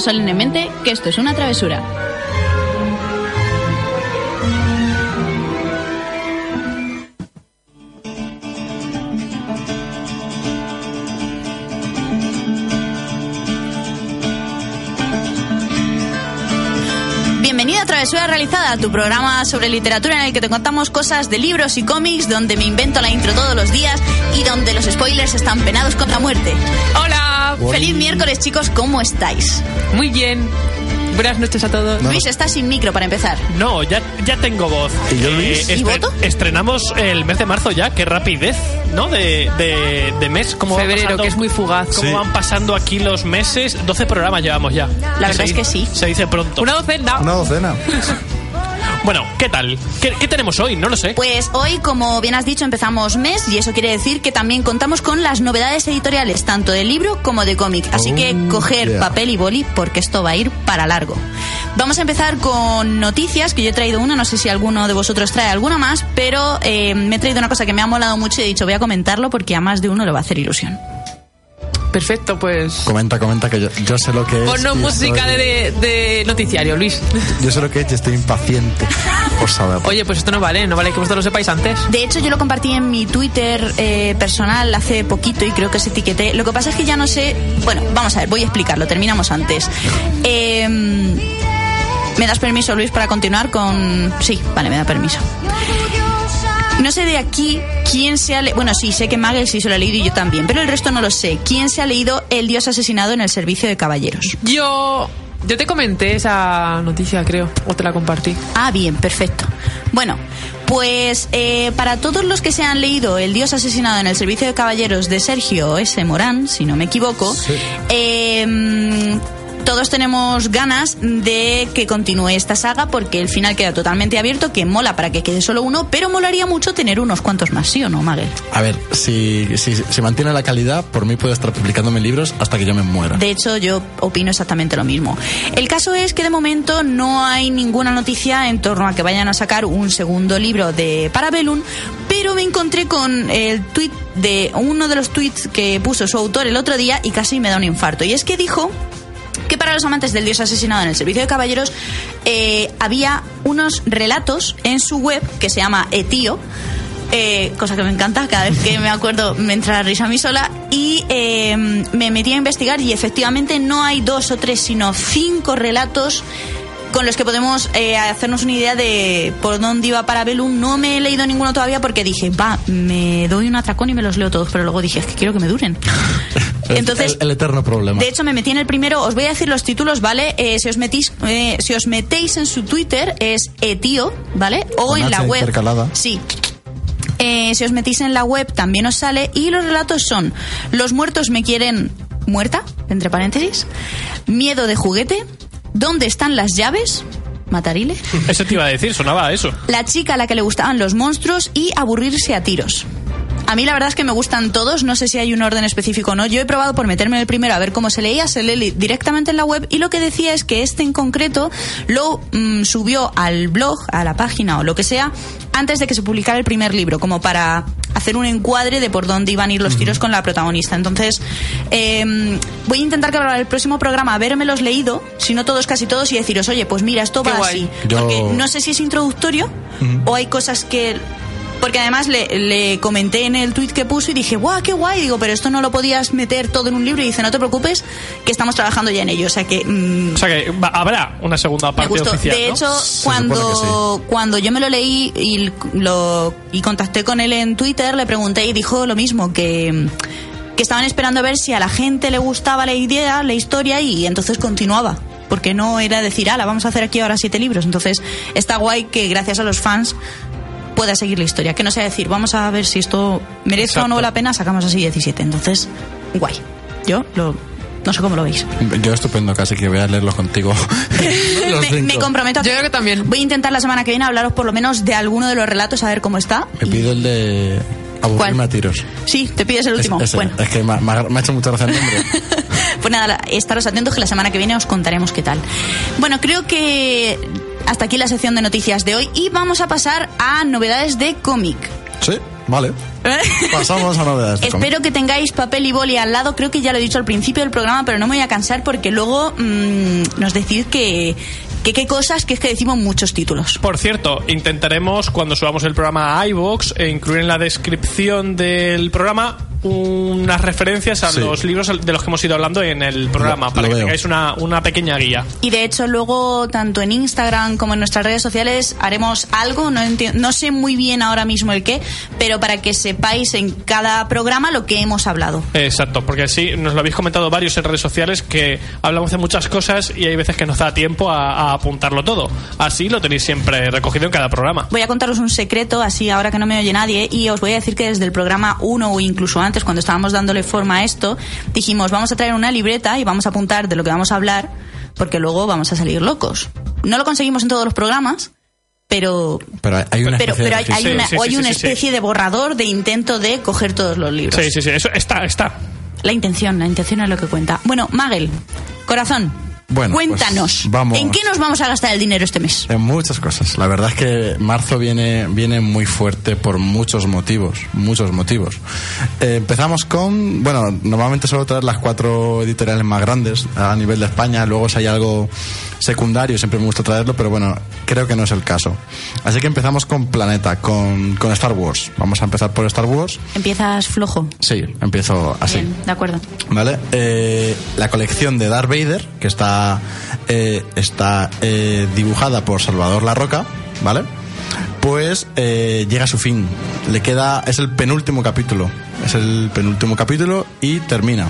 deciros solemnemente que esto es una travesura. Bienvenido a Travesura Realizada, tu programa sobre literatura en el que te contamos cosas de libros y cómics, donde me invento la intro todos los días y donde los spoilers están penados con la muerte. Hola. Feliz miércoles, chicos, ¿cómo estáis? Muy bien. Buenas noches a todos. Luis, estás sin micro para empezar. No, ya, ya tengo voz. Eh, ¿Y yo, Luis? ¿Y voto? Estrenamos el mes de marzo ya, qué rapidez, ¿no? De, de, de mes. Como Febrero, que es muy fugaz. Cómo Sí. van pasando aquí los meses. 12 programas llevamos ya. La verdad se es que sí. Se dice pronto. Una docena. Una docena. Bueno, ¿qué tal? ¿Qué, qué tenemos hoy? No lo sé. Pues hoy, como bien has dicho, empezamos mes y eso quiere decir que también contamos con las novedades editoriales, tanto de libro como de cómic. Así que Oh, coger yeah. papel y boli porque esto va a ir para largo. Vamos a empezar con noticias, que yo he traído una, no sé si alguno de vosotros trae alguna más, pero eh, me he traído una cosa que me ha molado mucho y he dicho voy a comentarlo porque a más de uno le va a hacer ilusión. Perfecto, pues. Comenta, comenta que yo, yo sé lo que es. Ponnos música estoy- de, de noticiario, Luis. Yo sé lo que es y estoy impaciente por saberlo. Oye, pues esto no vale, no vale que vosotros lo sepáis antes. De hecho, yo lo compartí en mi Twitter eh, personal hace poquito y creo que os etiqueté. Lo que pasa es que ya no sé. Bueno, vamos a ver, voy a explicarlo. Terminamos antes. Eh, ¿Me das permiso, Luis, para continuar con.? Sí, vale, me da permiso. No sé de aquí quién se ha leído. Bueno, sí, sé que Magel sí se lo ha leído y yo también, pero el resto no lo sé. ¿Quién se ha leído El Dios asesinado en el servicio de caballeros? Yo. Yo te comenté esa noticia, creo. O te la compartí. Ah, bien, perfecto. Bueno, pues eh, para todos los que se han leído El Dios asesinado en el servicio de caballeros de Sergio S. Morán, si no me equivoco, eh, todos tenemos ganas de que continúe esta saga porque el final queda totalmente abierto, que mola para que quede solo uno, pero molaría mucho tener unos cuantos más, ¿sí o no, Magel? A ver, si, si, si mantiene la calidad, por mí puede estar publicándome libros hasta que yo me muera. De hecho, yo opino exactamente lo mismo. El caso es que de momento no hay ninguna noticia en torno a que vayan a sacar un segundo libro de Parabellum, pero me encontré con el tweet de uno de los tweets que puso su autor el otro día y casi me da un infarto. Y es que dijo que para los amantes del dios asesinado en el servicio de caballeros eh, había unos relatos en su web que se llama Etío. eh, cosa que me encanta, cada vez que me acuerdo me entra la risa a mí sola y eh, me metí a investigar y efectivamente no hay dos o tres sino cinco relatos con los que podemos eh, hacernos una idea de por dónde iba Parabellum. No me he leído ninguno todavía porque dije, va, me doy un atracón y me los leo todos, pero luego dije, es que quiero que me duren. Entonces, el, el eterno problema. de hecho, me metí en el primero. Os voy a decir los títulos, ¿vale? Eh, si, os metís, eh, si os metéis en su Twitter, es Etío, ¿vale? O Con en la web. intercalada. Sí. Eh, si os metís en la web, también os sale. Y los relatos son: Los muertos me quieren muerta, entre paréntesis. Miedo de juguete. ¿Dónde están las llaves? Matarile. Eso te iba a decir, sonaba a eso. La chica a la que le gustaban los monstruos y aburrirse a tiros. A mí la verdad es que me gustan todos, no sé si hay un orden específico o no. Yo he probado por meterme en el primero a ver cómo se leía, se lee directamente en la web y lo que decía es que este en concreto lo mm, subió al blog, a la página o lo que sea, antes de que se publicara el primer libro, como para hacer un encuadre de por dónde iban a ir los tiros con la protagonista. Entonces, eh, voy a intentar que para el próximo programa habérmelos leído, si no todos, casi todos, y deciros, oye, pues mira, esto Qué va guay. así. Yo- Porque no sé si es introductorio o hay cosas que... Porque además le, le comenté en el tweet que puso y dije, guau, qué guay. Digo, pero esto no lo podías meter todo en un libro. Y dice, no te preocupes, que estamos trabajando ya en ello. O sea que mm, O sea que va- habrá una segunda parte oficial. de ¿no? hecho, cuando, supone cuando yo me lo leí y, lo, y contacté con él en Twitter, le pregunté y dijo lo mismo, que, que estaban esperando a ver si a la gente le gustaba la idea, la historia, y entonces continuaba. Porque no era decir, ala, vamos a hacer aquí ahora siete libros. Entonces, está guay que gracias a los fans pueda seguir la historia. Que no sea decir, vamos a ver si esto merece o no la pena, sacamos así 17. Entonces, guay. Yo lo, no sé cómo lo veis. Yo estupendo, casi que voy a leerlos contigo. Los me, comprometo a Yo creo que también. Voy a intentar la semana que viene hablaros por lo menos de alguno de los relatos, a ver cómo está. Me pido el de aburrirme ¿Cuál? a tiros. Sí, te pides el Es- último. ese. Bueno, Es que me, ha- me ha me ha hecho mucha gracia el nombre. pues nada, estaros atentos que la semana que viene os contaremos qué tal. Bueno, creo que hasta aquí la sección de noticias de hoy y vamos a pasar a novedades de cómic. ¿Sí? Vale. Pasamos a novedades. de cómic. Espero que tengáis papel y boli al lado. Creo que ya lo he dicho al principio del programa, pero no me voy a cansar porque luego mm, nos decís que, que qué cosas, que es que decimos muchos títulos. Por cierto, intentaremos cuando subamos el programa a iVoox e incluir en la descripción del programa unas referencias a Sí. los libros de los que hemos ido hablando en el programa, Lo- para lo que veo. tengáis una, una pequeña guía. Y de hecho luego tanto en Instagram como en nuestras redes sociales haremos algo, no, enti- no sé muy bien ahora mismo el qué, pero para que sepáis en cada programa lo que hemos hablado. Exacto, porque sí, nos lo habéis comentado varios en redes sociales que hablamos de muchas cosas y hay veces que nos da tiempo a, a apuntarlo todo. Así lo tenéis siempre recogido en cada programa. Voy a contaros un secreto, así ahora que no me oye nadie, y os voy a decir que desde el programa 1 o incluso antes, cuando estábamos dándole forma a esto, dijimos, vamos a traer una libreta y vamos a apuntar de lo que vamos a hablar, porque luego vamos a salir locos. No lo conseguimos en todos los programas, pero Pero hay una pero, especie pero de hay, una, Sí, sí, o hay una sí, sí. especie de borrador de intento de coger todos los libros. Sí, sí, sí, eso está, está. La intención, la intención es lo que cuenta. Bueno, Magel, corazón, Bueno, pues, cuéntanos, vamos. ¿en qué nos vamos a gastar el dinero este mes? En muchas cosas. La verdad es que marzo viene, viene muy fuerte por muchos motivos. Muchos motivos. Eh, empezamos con. Bueno, normalmente suelo traer las cuatro editoriales más grandes a nivel de España. Luego, si hay algo secundario, siempre me gusta traerlo, pero bueno, creo que no es el caso. Así que empezamos con Planeta, con, con Star Wars. Vamos a empezar por Star Wars. Empiezas flojo. Sí, empiezo así. Bien, de acuerdo. ¿Vale? Eh, la colección de Darth Vader, que está, eh, está eh, dibujada por Salvador La Roca, ¿vale? Pues eh, llega a su fin. Le queda. Es el penúltimo capítulo. Es el penúltimo capítulo y termina.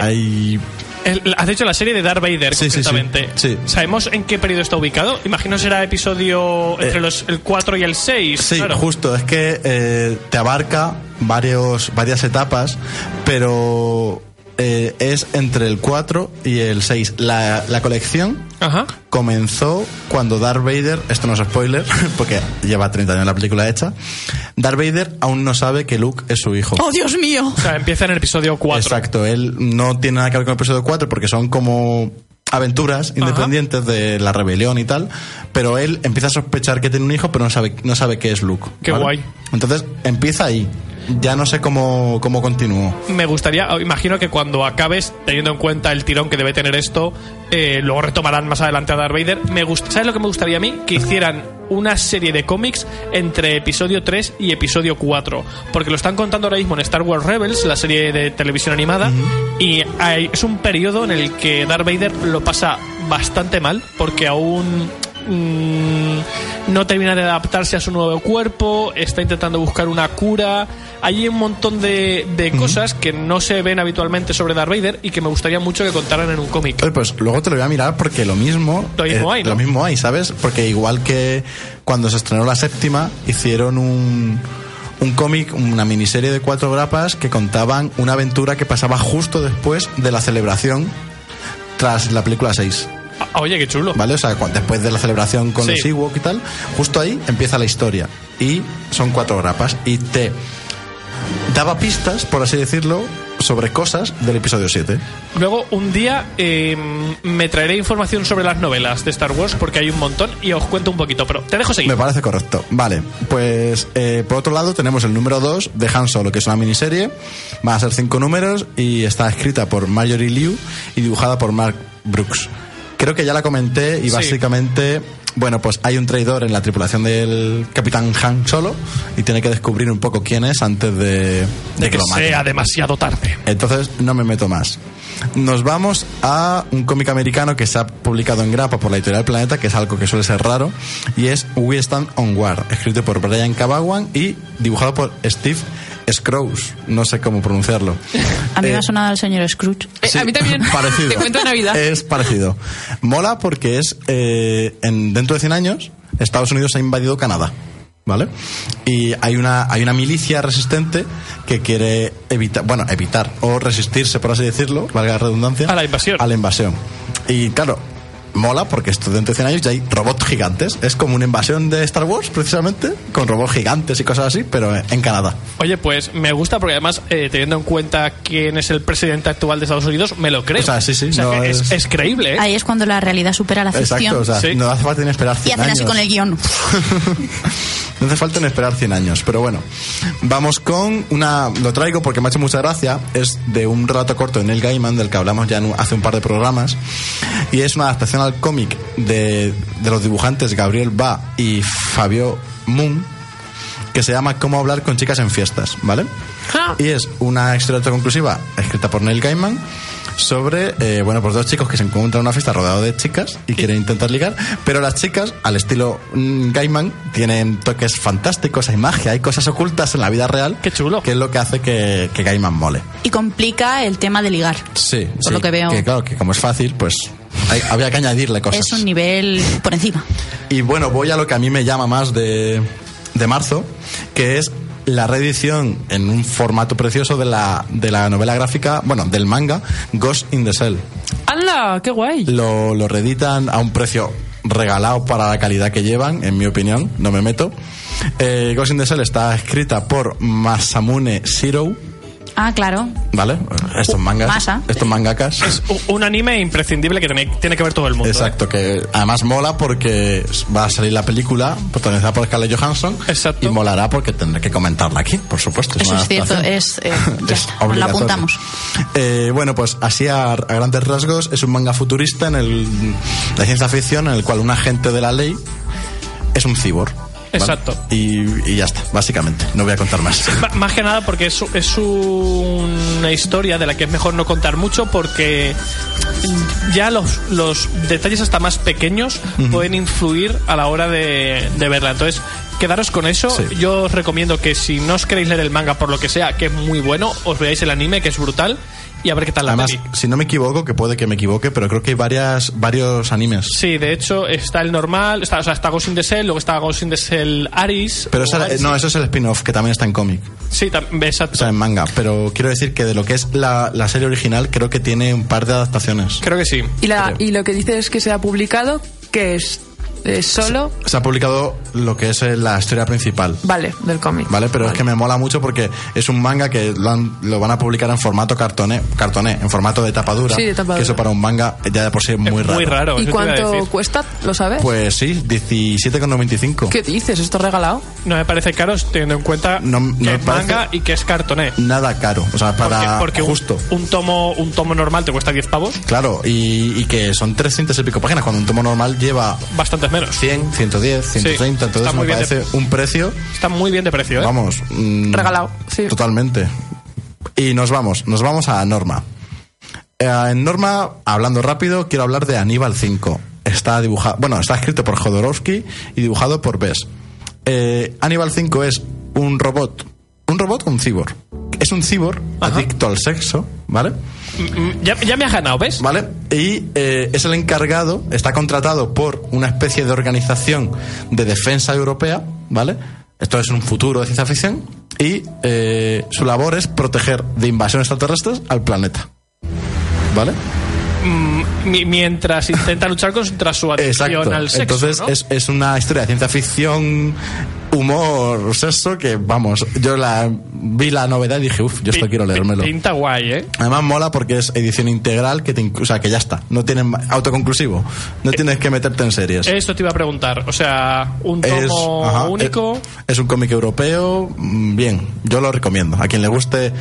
Hay. El- has dicho la serie de Darth Vader, Sí, sí, sí. concretamente. Sí. ¿Sabemos en qué periodo está ubicado? Imagino será episodio entre Eh, los, el 4 y el 6. Sí, claro. justo. Es que eh, te abarca varios, varias etapas, pero eh, es entre el 4 y el 6. La, la colección Ajá. comenzó cuando Darth Vader, esto no es spoiler, porque lleva 30 años la película hecha, Darth Vader aún no sabe que Luke es su hijo. ¡Oh, Dios mío! O sea, empieza en el episodio 4. Exacto, él no tiene nada que ver con el episodio 4 porque son como aventuras independientes de la rebelión y tal, pero él empieza a sospechar que tiene un hijo, pero no sabe, no sabe qué es Luke. Qué guay. Entonces empieza ahí. Ya no sé cómo, cómo continuó. Me gustaría, imagino que cuando acabes, teniendo en cuenta el tirón que debe tener esto, eh, luego retomarán más adelante a Darth Vader. Me gust- ¿Sabes lo que me gustaría a mí? Que hicieran una serie de cómics entre episodio 3 y episodio 4. Porque lo están contando ahora mismo en Star Wars Rebels, la serie de televisión animada, y hay- es un periodo en el que Darth Vader lo pasa bastante mal, porque aún mm, no termina de adaptarse a su nuevo cuerpo, está intentando buscar una cura. Hay un montón de, de cosas que no se ven habitualmente sobre Darth Vader y que me gustaría mucho que contaran en un cómic. Pues luego te lo voy a mirar porque lo mismo. Lo mismo hay, ¿no? Lo mismo hay, ¿sabes? Porque igual que cuando se estrenó la séptima, hicieron un, un cómic, una miniserie de cuatro grapas que contaban una aventura que pasaba justo después de la celebración tras la película 6. Ah, Oye, qué chulo. ¿Vale? O sea, después de la celebración con Sí. los Ewok y tal, justo ahí empieza la historia. Y son cuatro grapas. Y te daba pistas, por así decirlo, sobre cosas del episodio 7. Luego, un día eh, me traeré información sobre las novelas de Star Wars porque hay un montón y os cuento un poquito, pero te dejo seguir. Me parece correcto. Vale, pues eh, por otro lado tenemos el número 2 de Han Solo, que es una miniserie. Va a ser cinco números y está escrita por Marjorie Liu y dibujada por Mark Brooks. Creo que ya la comenté y Sí. Bueno, pues hay un traidor en la tripulación del capitán Han Solo y tiene que descubrir un poco quién es antes de, de de que lo sea demasiado tarde. Entonces no me meto más. Nos vamos a un cómic americano que se ha publicado en grapa por la editorial Planeta, que es algo que suele ser raro, y es We Stand on War, escrito por Brian Cabawan y dibujado por Steve Scrooge, no sé cómo pronunciarlo. A mí me Eh, ha sonado el señor Scrooge. Eh, a mí también. Parecido. Te cuento Navidad. Es parecido. Mola porque es, eh, en, dentro de 100 años, Estados Unidos ha invadido Canadá. ¿Vale? Y hay una, hay una milicia resistente que quiere evitar, bueno, evitar o resistirse, por así decirlo, valga la redundancia, A la invasión. A la invasión. Y claro, mola porque esto dentro de 100 años ya hay robots gigantes. Es como una invasión de Star Wars, precisamente, con robots gigantes y cosas así, pero en Canadá. Oye, pues me gusta porque además, eh, teniendo en cuenta quién es el presidente actual de Estados Unidos, me lo creo. O sea, sí, sí, O sea, no que es, es- es creíble, ¿eh? Ahí es cuando la realidad supera la ficción. Exacto, o sea, Sí. no hace falta ni esperar y 100 hacen así años. con el guion. No hace falta ni esperar 100 años, pero bueno. Vamos con una... Lo traigo porque me ha hecho mucha gracia. Es de un relato corto de Neil Gaiman, del que hablamos ya en un- hace un par de programas. Y es una adaptación al cómic de, de los dibujantes Gabriel Ba y Fabio Moon, que se llama Cómo hablar con chicas en fiestas, ¿vale? Ah. Y es una historia autoconclusiva escrita por Neil Gaiman sobre, eh, bueno, pues dos chicos que se encuentran en una fiesta rodeado de chicas y quieren intentar ligar, pero las chicas, al estilo mm, Gaiman, tienen toques fantásticos, hay magia, hay cosas ocultas en la vida real. Qué chulo. Que es lo que hace que, que Gaiman mole. Y complica el tema de ligar. Sí, Por sí, lo que veo. Que claro, que como es fácil, pues hay- había que añadirle cosas. Es un nivel por encima. Y bueno, voy a lo que a mí me llama más de, de marzo, que es la reedición en un formato precioso de la, de la novela gráfica, bueno, del manga Ghost in the Shell. ¡Hala! ¡Qué guay! Lo, lo reeditan a un precio regalado para la calidad que llevan, en mi opinión, no me meto. Eh, Ghost in the Shell está escrita por Masamune Shiro, Ah, claro. ¿vale? Estos mangas, Masa. estos mangakas. Es un anime imprescindible que tiene, tiene que ver todo el mundo. ¿eh? Exacto, que además mola porque va a salir la película protagonizada por Scarlett Johansson Exacto. y molará porque tendré que comentarla aquí, por supuesto. Eso una es cierto, es, eh, ya Es está, la apuntamos. Eh, bueno, pues así a, a grandes rasgos es un manga futurista en el de ciencia ficción en el cual un agente de la ley es un Exacto. Y, y ya está, básicamente. No voy a contar más. Más que nada porque es, es una historia de la que es mejor no contar mucho porque ya los, los detalles hasta más pequeños pueden influir a la hora de, de verla. Entonces, quedaros con eso. Sí. Yo os recomiendo que si no os queréis leer el manga por lo que sea, que es muy bueno, os veáis el anime, que es brutal, y a ver qué tal la Además, peli. si no me equivoco, que puede que me equivoque, pero creo que hay varias, varios animes. Sí, de hecho, está el normal, está, o sea, está Ghost in the Shell, luego está Ghost in the Shell Aris. Pero o esa- Aris. no, eso es el spin-off, que también está en cómic. Sí, exacto. O sea, en manga. Pero quiero decir que de lo que es la, la serie original, creo que tiene un par de adaptaciones. Creo que sí. Y, la, Creo. y lo que dices que se ha publicado, que es ¿Es solo? Se ha publicado lo que es eh, la historia principal. Vale, del cómic. ¿Vale? Pero Vale. es que me mola mucho porque es un manga que lo, han- lo van a publicar en formato cartoné, cartoné, en formato de tapadura. Sí, de tapadura. Que eso para un manga ya de por sí es muy Es raro. muy raro. ¿Y cuánto cuesta? ¿Lo sabes? Pues sí, 17,95. ¿Qué dices? ¿Esto es regalado? No me parece caro teniendo en cuenta No- no que es manga y que es cartoné. Nada caro. O sea, para porque porque un- justo. Un, tomo, un tomo normal te cuesta 10 pavos, Claro, y, y que son 300 y pico páginas, cuando un tomo normal lleva bastantes menos. 100, 110, 130, está entonces me de- parece un precio, Está muy bien de precio, ¿eh? vamos, mm, Regalado, sí. Totalmente. Y nos vamos, nos vamos a Norma. Eh, en Norma, hablando rápido, quiero hablar de Aníbal 5. Está dibujado, bueno, está escrito por Jodorowsky y dibujado por Bess. Eh, Aníbal 5 es un robot, un robot o un cibor. Es un cibor Ajá. adicto al sexo, ¿vale? Mm, Ya, ya me has ganado, ¿ves? ¿Vale? Y eh, es el encargado, está contratado por una especie de organización de defensa europea, ¿vale? Esto es un futuro de ciencia ficción. Y eh, su labor es proteger de invasiones extraterrestres al planeta. ¿Vale? Mi- mientras intenta luchar contra su adicción Exacto. al sexo. Entonces ¿no? es, es una historia de ciencia ficción, humor, sexo, que vamos, yo la vi la novedad y dije, uff, yo esto quiero leérmelo. Pinta guay, ¿eh? Además mola porque es edición integral, que te, o sea, que ya está. No tienen autoconclusivo. No tienes que meterte en series. Esto te iba a preguntar. O sea, un tomo ajá, único. Es, es un cómic europeo, mm, bien, yo lo recomiendo. A quien le guste,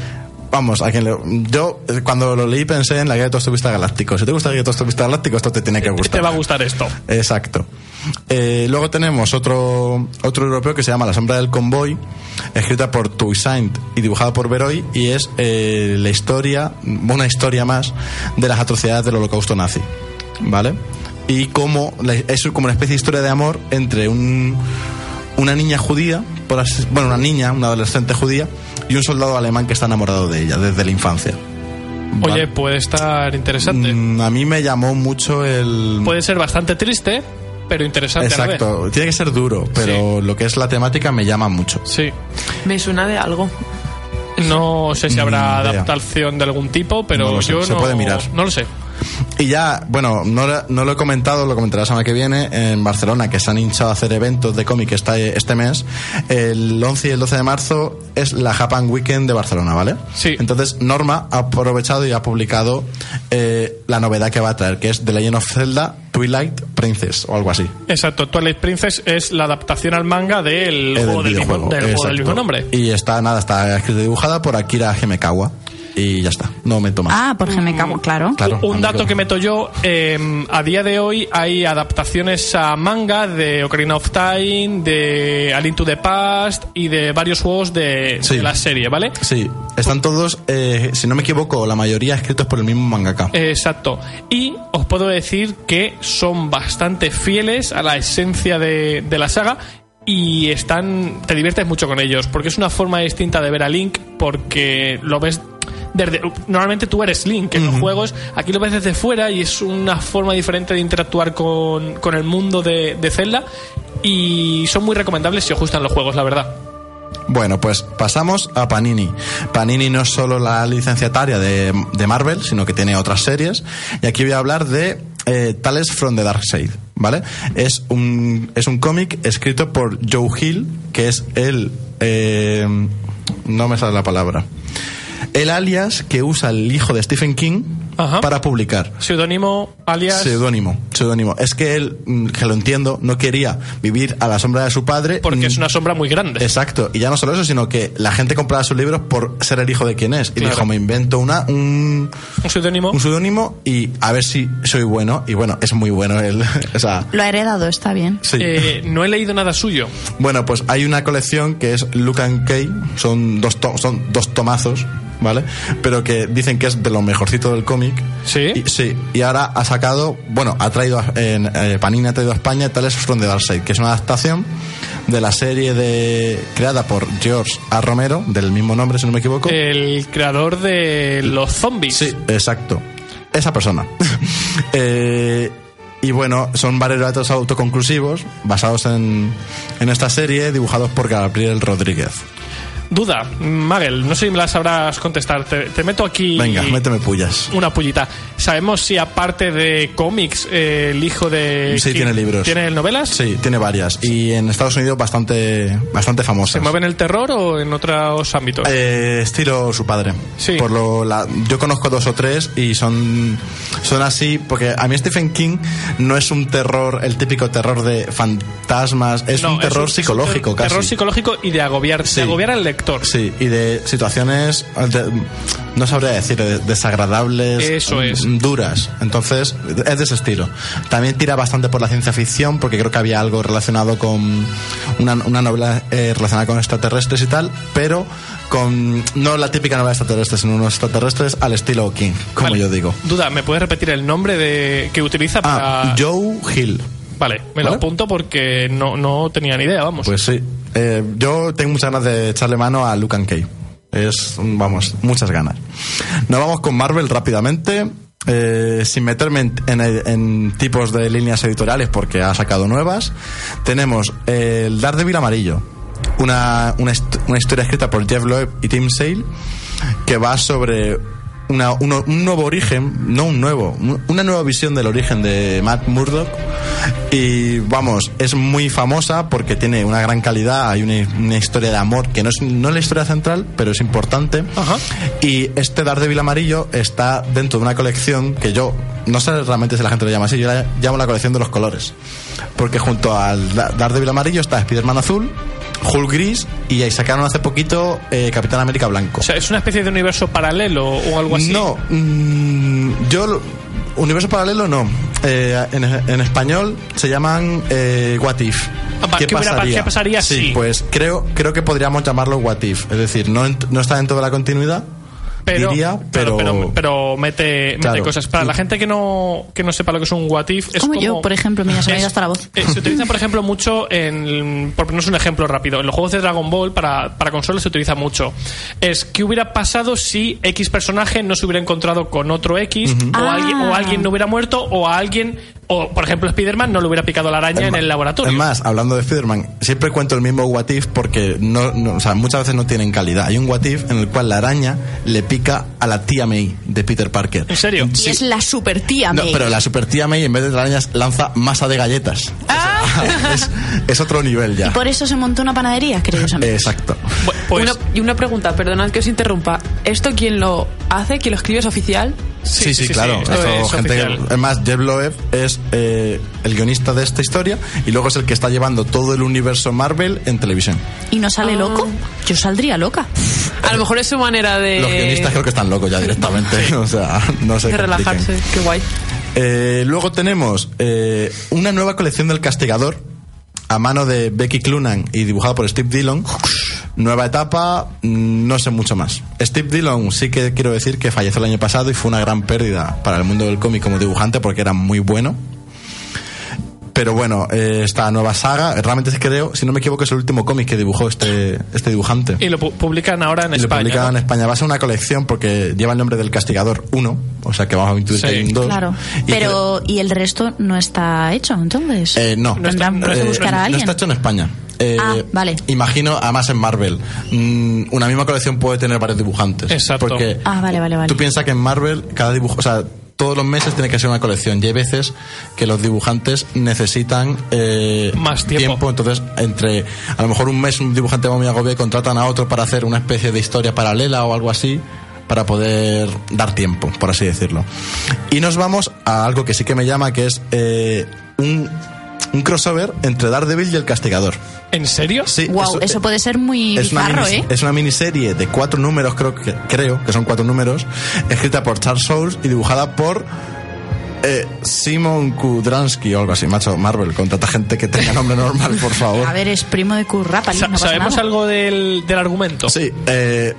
vamos, a quien le, yo eh, cuando lo leí pensé en la guía de Tostopista Galáctico. Si te gusta la guía de Tostopista Galáctico, esto te tiene que gustar. Te va a gustar esto. Exacto. Eh, luego tenemos otro, otro europeo que se llama La sombra del convoy, escrita por Toussaint y dibujada por Beroy, y es eh, la historia, una historia más de las atrocidades del holocausto nazi. ¿Vale? Y cómo la- es como una especie de historia de amor entre un, una niña judía, por así- bueno, una niña, una adolescente judía, y un soldado alemán que está enamorado de ella desde la infancia. Oye, ¿Vale? puede estar interesante. Mm, a mí me llamó mucho el... Puede ser bastante triste, pero interesante a la vez. Exacto, tiene que ser duro, pero lo que es la temática me llama mucho. Sí. Me suena de algo. No sé si habrá Ni idea. adaptación de algún tipo, pero No yo se no, puede mirar. no lo sé. Y ya, bueno, no, lo- no lo he comentado, lo comentaré la semana que viene, en Barcelona, que se han hinchado a hacer eventos de cómic este, este mes. El 11 y el 12 de marzo es la Japan Weekend de Barcelona, ¿vale? Sí. Entonces, Norma ha aprovechado y ha publicado eh, la novedad que va a traer, que es The Legend of Zelda Twilight Princess, o algo así. Exacto, Twilight Princess es la adaptación al manga del Eh, juego, del juego del mismo nombre. Y está, nada, está escrita y dibujada por Akira Himekawa. Y ya está, no meto más. Ah, por me cago, claro. Claro, Un dato que meto yo, eh, a día de hoy hay adaptaciones a manga de Ocarina of Time, de A Link to the Past y de varios juegos de, Sí. de la serie, ¿vale? Sí, están todos, eh, si no me equivoco, la mayoría escritos por el mismo mangaka. Exacto. Y os puedo decir que son bastante fieles a la esencia de, de la saga y están te diviertes mucho con ellos porque es una forma distinta de ver a Link porque lo ves desde normalmente tú eres Link en los juegos aquí lo ves desde fuera y es una forma diferente de interactuar con, con el mundo de, de Zelda y son muy recomendables si os gustan los juegos la verdad Bueno, pues pasamos a Panini. Panini no es solo la licenciataria de, de Marvel, sino que tiene otras series. Y aquí voy a hablar de eh, Tales from the Dark Side, ¿vale? Es un, es un cómic escrito por Joe Hill, que es el... eh, no me sale la palabra. El alias que usa el hijo de Stephen King Ajá. para publicar. seudónimo alias Seudónimo, seudónimo. Es que él, mm, que lo entiendo, no quería vivir a la sombra de su padre. porque mm, es una sombra muy grande Exacto, y ya no solo eso, sino que la gente compraba sus libros por ser el hijo de quien es. Y Claro. dijo, me invento una, un, un seudónimo un seudónimo y a ver si soy bueno. Y bueno, es muy bueno él. o sea, Lo ha heredado, está bien. sí. Eh, no he leído nada suyo Bueno, pues hay una colección que es Luke and Kay, son dos, to- son dos tomazos, ¿vale? Pero que dicen que es de lo mejorcito del cómic. ¿Sí? Y, sí, y ahora ha sacado, bueno, ha traído, a- en, eh, Panini ha traído a España Tales from the Dark Side, que es una adaptación de la serie de creada por George A. Romero, del mismo nombre, si no me equivoco. el creador de los zombies Sí, exacto. Esa persona. Eh, y bueno, son varios relatos autoconclusivos basados en, en esta serie, dibujados por Gabriel Rodríguez. Duda, Magel, no sé si me la sabrás contestar. Te, te meto aquí Venga, méteme pullas. una pullita. ¿Sabemos si aparte de cómics, eh, el hijo de... Sí, tiene libros. ¿Tiene novelas? Sí, tiene varias. Y en Estados Unidos bastante, bastante famosas. ¿Se mueve en el terror o en otros ámbitos? Eh, estilo su padre. Sí. Por lo, la- yo conozco dos o tres y son, son así, porque a mí Stephen King no es un terror, el típico terror de fantasmas, es No, un terror es psicológico casi. Terror psicológico y de agobiar, Sí. de agobiar al lector. Sí, y de situaciones, de- no sabría decir, de- desagradables, Eso es. mm, duras. Entonces, es de ese estilo. También tira bastante por la ciencia ficción, porque creo que había algo relacionado con una, una novela eh, relacionada con extraterrestres y tal, pero con no la típica novela extraterrestre, sino unos extraterrestres al estilo King, como Vale. yo digo. Duda, ¿me puedes repetir el nombre de que utiliza para...? Ah, Joe Hill. Vale, me lo ¿Vale? apunto porque no, no tenía ni idea, vamos. Pues sí. Eh, yo tengo muchas ganas de echarle mano a Luke and Kay. Es, vamos, muchas ganas. Nos vamos con Marvel rápidamente. eh, sin meterme en, en- en tipos de líneas editoriales porque ha sacado nuevas. Tenemos el Daredevil amarillo. Una, una, una historia escrita por Jeff Loeb y Tim Sale que va sobre una- uno- un nuevo origen, no un nuevo, un- una nueva visión del origen de Matt Murdock. Y vamos, es muy famosa porque tiene una gran calidad, hay una, una historia de amor que no es, no es la historia central, pero es importante. Ajá. Y este Daredevil amarillo está dentro de una colección que yo, no sé realmente si la gente lo llama así, yo la llamo la colección de los colores. Porque junto al Da- Daredevil amarillo está Spider-Man azul, Hulk gris y ahí sacaron hace poquito eh, Capitán América blanco. O sea, ¿es una especie de universo paralelo o algo así? No, mm, yo universo paralelo no. Eh, en, en español se llaman eh, What If. Ah, va, ¿qué hubiera- qué pasaría sí, si? pues creo creo que podríamos llamarlo What If, es decir, no no está dentro de la continuidad. Pero, diría, claro, pero, pero, pero mete, mete Claro. cosas. Para la gente que no, que no sepa lo que es un what if, es Como yo, por ejemplo, mira, se me ha ido hasta la voz. eh, se utiliza, por ejemplo, mucho en. Por ponernos un ejemplo rápido. En los juegos de Dragon Ball, para, para consolas se utiliza mucho. Es qué hubiera pasado si X personaje no se hubiera encontrado con otro X, o, Ah. alguien, o alguien no hubiera muerto, o a alguien O, por ejemplo, Spider-Man no le hubiera picado la araña en el laboratorio. Es más, hablando de Spider-Man, siempre cuento el mismo what if porque no, no- o sea, muchas veces no tienen calidad. Hay un what if en el cual la araña le pica a la tía May de Peter Parker. ¿En serio? Y es la super tía No, May. pero la super tía May en vez de arañas lanza masa de galletas. Ah. es, es otro nivel Y ya. por eso se montó una panadería, queridos amigos. Exacto. Pues, Una- y una pregunta, perdonad que os interrumpa. ¿Esto quién lo hace? ¿Quién lo escribe? ¿Es oficial? Sí, sí, claro. esto Esto, es gente que- más, Jeff Loeb es eh, el guionista de esta historia y luego es el que está llevando todo el universo Marvel en televisión. ¿Y no sale Ah. loco? Yo saldría loca. A lo mejor es su manera de, Los guionistas creo que están locos ya directamente. o sea, no se de relajarse. Qué guay. Eh, luego tenemos eh, una nueva colección del Castigador a mano de Becky Clunan y dibujado por Steve Dillon. Nueva etapa, mm, no sé mucho más. Steve Dillon sí que quiero decir que falleció el año pasado y fue una gran pérdida para el mundo del cómic como dibujante porque era muy bueno. Pero bueno, eh, esta nueva saga, realmente creo, si no me equivoco, es el último cómic que dibujó este, este dibujante. y lo pu- publican ahora en Y lo España. publican ¿no? en España. Va a ser una colección porque lleva el nombre del Castigador 1, o sea que vamos a intuir Sí. que hay un 2. Claro. Y Pero, ¿y el resto no está hecho entonces? Eh, no. No está- Tendrán no que está- buscar a no alguien. está hecho en España. Eh, Ah, vale. Imagino, además en Marvel, mm, una misma colección puede tener varios dibujantes. Exacto. Porque Ah, vale, vale, vale. tú piensas que en Marvel cada dibujo, o sea, todos los meses tiene que ser una colección y hay veces que los dibujantes necesitan eh, Más tiempo. Entonces, entre a lo mejor un mes un dibujante va muy agobiado y contratan a otro para hacer una especie de historia paralela o algo así para poder dar tiempo, por así decirlo. Y nos vamos a algo que sí que me llama, que es eh, un, un crossover entre Daredevil y el Castigador. ¿En serio? Sí, Wow, eso, puede ser muy es una, bizarro, mini- ¿eh? es una miniserie de cuatro números, creo que, creo que son cuatro números, escrita por Charles Soules y dibujada por eh, Simon Kudransky o algo así. Macho, Marvel, contrata gente que tenga nombre normal, por favor. A ver, es primo de Currapa, Sa- no pasa ¿Sabemos nada. algo del, del argumento? Sí, eh,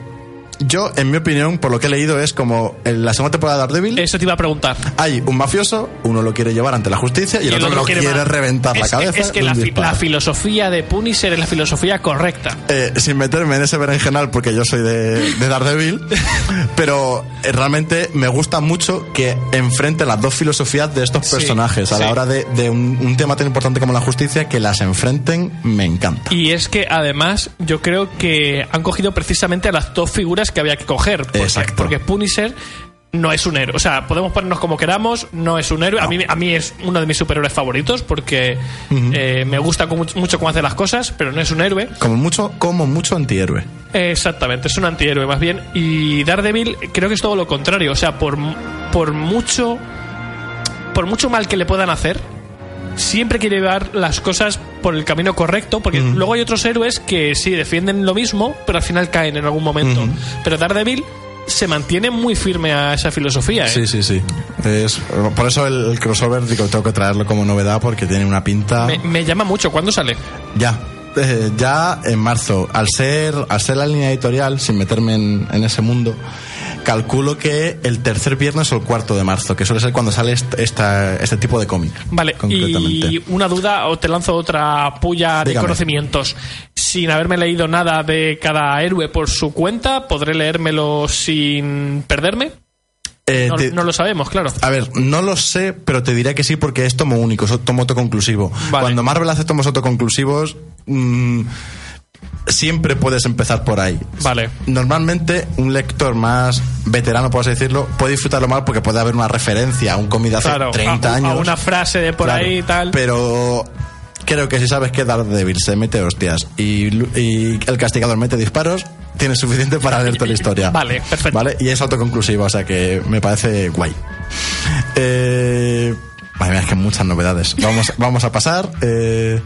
yo, en mi opinión, por lo que he leído, es como en la segunda temporada de Daredevil. Eso te iba a preguntar. Hay un mafioso, uno lo quiere llevar ante la justicia y, el, otro, lo quiere, ma- reventar la Es que- cabeza. Es que la, fi- la filosofía de Punisher es la filosofía correcta. Eh, sin meterme en ese berenjenal porque yo soy de, de Daredevil, pero eh, realmente me gusta mucho que enfrenten las dos filosofías de estos Sí, personajes a sí. la hora de, de un, un tema tan importante como la justicia, que las enfrenten, me encanta. Y es que además yo creo que han cogido precisamente a las dos figuras que había que coger. Porque, Exacto. porque Punisher no es un héroe. O sea, podemos ponernos como queramos, no es un héroe. A, mí, a mí es uno de mis superhéroes favoritos porque eh, me gusta como- mucho cómo hace las cosas, pero no es un héroe. Como mucho, como mucho antihéroe. Exactamente, es un antihéroe más bien. Y Daredevil creo que es todo lo contrario. O sea, por, por mucho. Por mucho mal que le puedan hacer, siempre quiere llevar las cosas por el camino correcto. Porque luego hay otros héroes que sí defienden lo mismo, pero al final caen en algún momento. Pero Daredevil se mantiene muy firme a esa filosofía. ¿eh? Sí, sí, sí. Es, por eso el, el crossover, digo, tengo que traerlo como novedad porque tiene una pinta. Me, me llama mucho. ¿Cuándo sale? Ya. Eh, ya en marzo, al ser, al ser la línea editorial, sin meterme en, en ese mundo, calculo que el tercer viernes o el cuarto de marzo, que suele ser cuando sale est- esta, este tipo de cómic. Vale, concretamente. y una duda, o te lanzo otra puya de conocimientos. Sin haberme leído nada de cada héroe por su cuenta, ¿podré leérmelo sin perderme? Eh, No, te- no lo sabemos, claro. A ver, no lo sé, pero te diré que sí porque es tomo único, es tomo autoconclusivo. Vale. Cuando Marvel hace tomos autoconclusivos, mm, siempre puedes empezar por ahí. Vale. Normalmente un lector más veterano, por así decirlo, puede disfrutarlo mal porque puede haber una referencia a un cómic de hace Claro, 30 a, a años. una frase de por Claro, ahí y tal. Pero creo que si sabes que Daredevil se mete hostias y, el castigador mete disparos, tienes suficiente para leer toda la historia. Vale, perfecto. Vale, y es autoconclusivo, o sea que me parece guay. Eh, madre mía, es que muchas novedades. Vamos, vamos a pasar. Eh,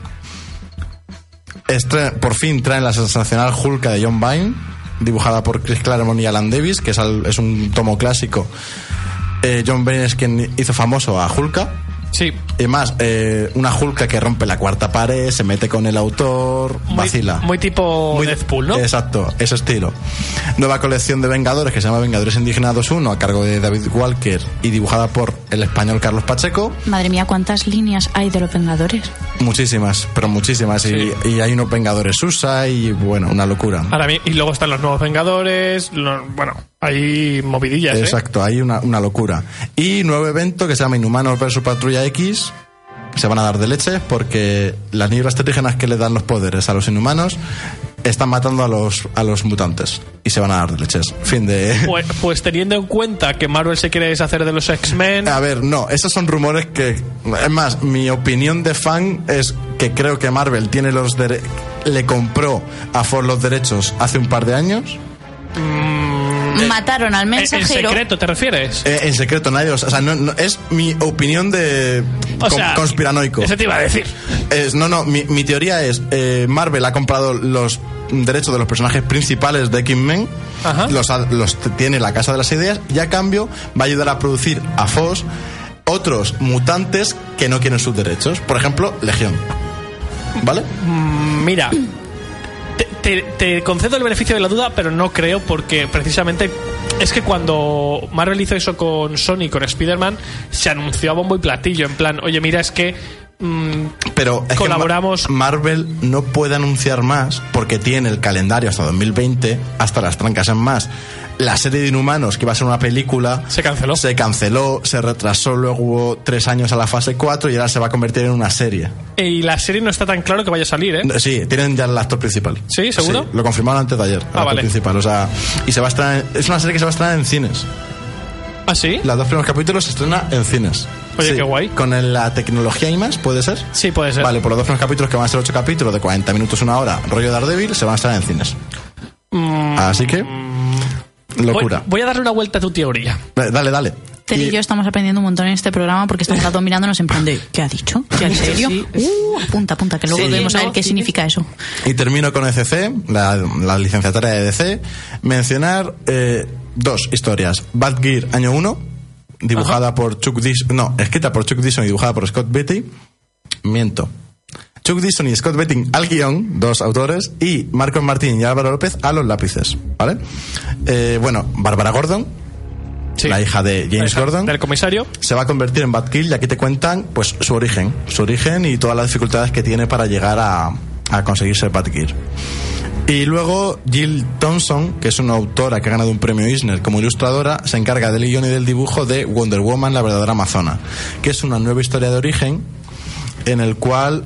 estre- por fin traen la sensacional Hulka de John Byrne, dibujada por Chris Claremont y Alan Davis, que es, al- es un tomo clásico. Eh, John Byrne es quien hizo famoso a Hulka. Sí. Y más, eh, una Hulka que rompe la cuarta pared, se mete con el autor, Muy, vacila. muy tipo Deadpool, ¿no? Exacto, ese estilo. Nueva colección de Vengadores que se llama Vengadores Indignados 1 a cargo de David Walker y dibujada por el español Carlos Pacheco. Madre mía, ¿cuántas líneas hay de los Vengadores? Muchísimas, pero muchísimas. Y, y hay unos Vengadores USA y bueno, una locura. Ahora y luego están los nuevos Vengadores. lo- bueno, Hay movidillas, ¿eh? Exacto, hay una, una locura. Y nuevo evento que se llama Inhumanos vs Patrulla X. Se van a dar de leche porque las nieblas terrígenas que le dan los poderes a los inhumanos están matando a los, a los mutantes. Y se van a dar de leches. Fin de. Pues, pues teniendo en cuenta que Marvel se quiere deshacer de los X-Men. A ver, no, esos son rumores que. Es más, mi opinión de fan es que creo que Marvel tiene los dere- le compró a Ford los derechos hace un par de años. Mataron al En- En mensajero. secreto, ¿te refieres? Eh, en secreto, nadie. O sea, no, no- es mi opinión de. O con- sea, conspiranoico. Eso te iba a decir. Es- no, no, mi, mi teoría es, eh, Marvel ha comprado los derechos de los personajes principales de X-Men, Ajá. los, ha- los tiene la Casa de las Ideas, y a cambio va a ayudar a producir a Fox otros mutantes que no quieren sus derechos. Por ejemplo, Legión. ¿Vale? Mira, te, te- concedo el beneficio de la duda, pero no creo porque precisamente es que cuando Marvel hizo eso con Sony, con Spider-Man, se anunció a bombo y platillo, en plan, oye, mira, es que... mm, Pero es que Colaboramos- Ma- Marvel no puede anunciar más porque tiene el calendario hasta 2020, hasta las trancas en más. La serie de Inhumanos, que iba a ser una película, Se canceló. Se canceló, se retrasó, luego hubo tres años a la fase 4 y ahora se va a convertir en una serie. y la serie no está tan claro que vaya a salir, ¿eh? Sí, tienen ya el actor principal. ¿Sí? ¿Seguro? Sí, lo confirmaron antes de ayer, el Ah, actor vale. principal. O sea, y se va a estrenar, es una serie que se va a estrenar en cines. ¿Ah, sí? Los dos primeros capítulos se estrena en cines. Oye, Sí, qué guay. Con el- la tecnología y más, ¿puede ser? Sí, puede ser. Vale, por los dos primeros capítulos que van a ser ocho capítulos de 40 minutos, una hora, rollo Daredevil, se van a estar en cines. Así que, locura. Voy, voy a darle una vuelta a tu teoría. Eh, Dale, dale. Tere y yo estamos aprendiendo un montón en este programa porque estamos todos mirándonos en plan de ¿qué ha dicho? ¿Qué en serio? Uh, apunta, apunta, que luego Sí, debemos saber qué sí. significa eso. Y termino con ECC, la, la licenciatura de DC. Mencionar eh, dos historias. Bad Gear, año 1, dibujada por Chuck Dixon. No, escrita por Chuck Dixon y dibujada por Scott Beatty. Miento. Chuck Dixon y Scott Beatty al guion, dos autores, y Marcos Martín y Álvaro López a los lápices. ¿Vale? Eh, bueno, Bárbara Gordon, Sí. la hija de James Gordon Del comisario. se va a convertir en Batkill y aquí te cuentan pues su origen, su origen y todas las dificultades que tiene para llegar a, a conseguir ser Batkill. Y luego Jill Thompson, que es una autora que ha ganado un premio Eisner como ilustradora, se encarga del guion y del dibujo de Wonder Woman, la verdadera amazona, que es una nueva historia de origen en el cual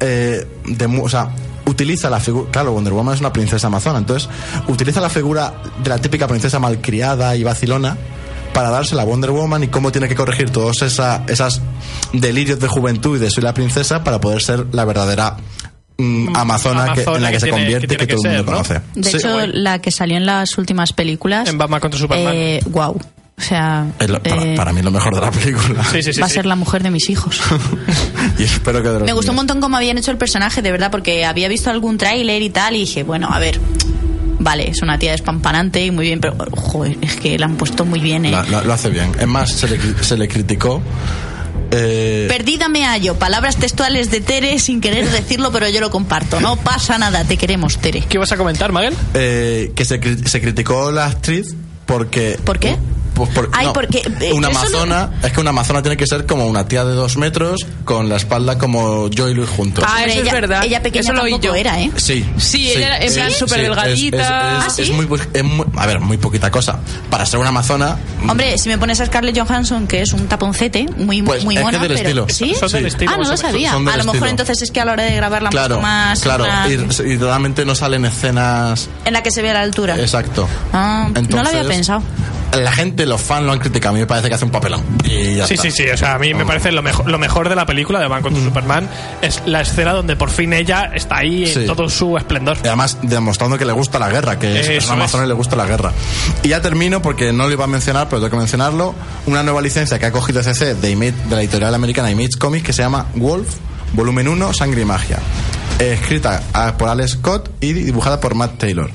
eh, demu- o sea, utiliza la figura claro Wonder Woman es una princesa amazona entonces utiliza la figura de la típica princesa malcriada y vacilona para dársela a Wonder Woman y cómo tiene que corregir todos esa, esas delirios de juventud y de soy la princesa para poder ser la verdadera mm, amazona, que, en la que, que se tiene- convierte que y que, todo el mundo conoce De Sí. hecho, la que salió en las últimas películas. En Batman contra Superman. Eh, wow. O sea, Es lo- para, eh, para mí lo mejor de la película Sí, sí, sí. va a ser la mujer de mis hijos. y espero que de los Me gustó un montón cómo habían hecho el personaje, de verdad, porque había visto algún tráiler y tal, y dije, bueno, a ver, vale, es una tía despampanante y muy bien, pero, joder, es que la han puesto muy bien, ¿eh? La- la- lo hace bien es más se le, se le criticó eh, Perdida me hallo, palabras textuales de Tere sin querer decirlo, pero yo lo comparto. No pasa nada, te queremos, Tere. ¿Qué vas a comentar, Maguel? eh, que se, se criticó la actriz porque ¿Por qué? Pues por- Ay, no, porque, eh, una eso no- amazona es que una amazona tiene que ser como una tía de dos metros con la espalda como yo y Luis juntos Ah, eso es ella, verdad. Ella pequeña Eso lo tampoco yo. era, ¿eh? Sí. Sí, ella era en plan súper delgadita. Es, es- ¿Ah, es sí? muy, es muy- a ver, muy poquita cosa. Para ser una amazona. Hombre, si me pones a Scarlett Johansson, que es un taponcete, muy, Pues, muy es que mona, del pero... estilo. ¿Sí? Son del Sí. estilo, Ah, no lo sabía. A lo mejor entonces es que a la hora de grabar la han Claro, puesto más... claro. una- Y, y realmente no salen escenas. En la que se ve a la altura. Exacto. Ah, no lo había pensado. La gente, los fans lo han criticado. A mí me parece que hace un papelón. Y ya Sí, está. sí, sí. O sea, a mí me parece lo mejor, lo mejor de la película de Batman contra Superman es la escena donde por fin ella está ahí en todo su esplendor. Y además demostrando que le gusta la guerra, que es, una es. amazona y le gusta la guerra. Y ya termino porque no lo iba a mencionar, pero tengo que mencionarlo. Una nueva licencia que ha cogido CC de, Image- de la editorial americana Image Comics que se llama Wolf, volumen 1, Sangre y Magia. Eh, escrita ah, por Alex Scott y dibujada por Matt Taylor.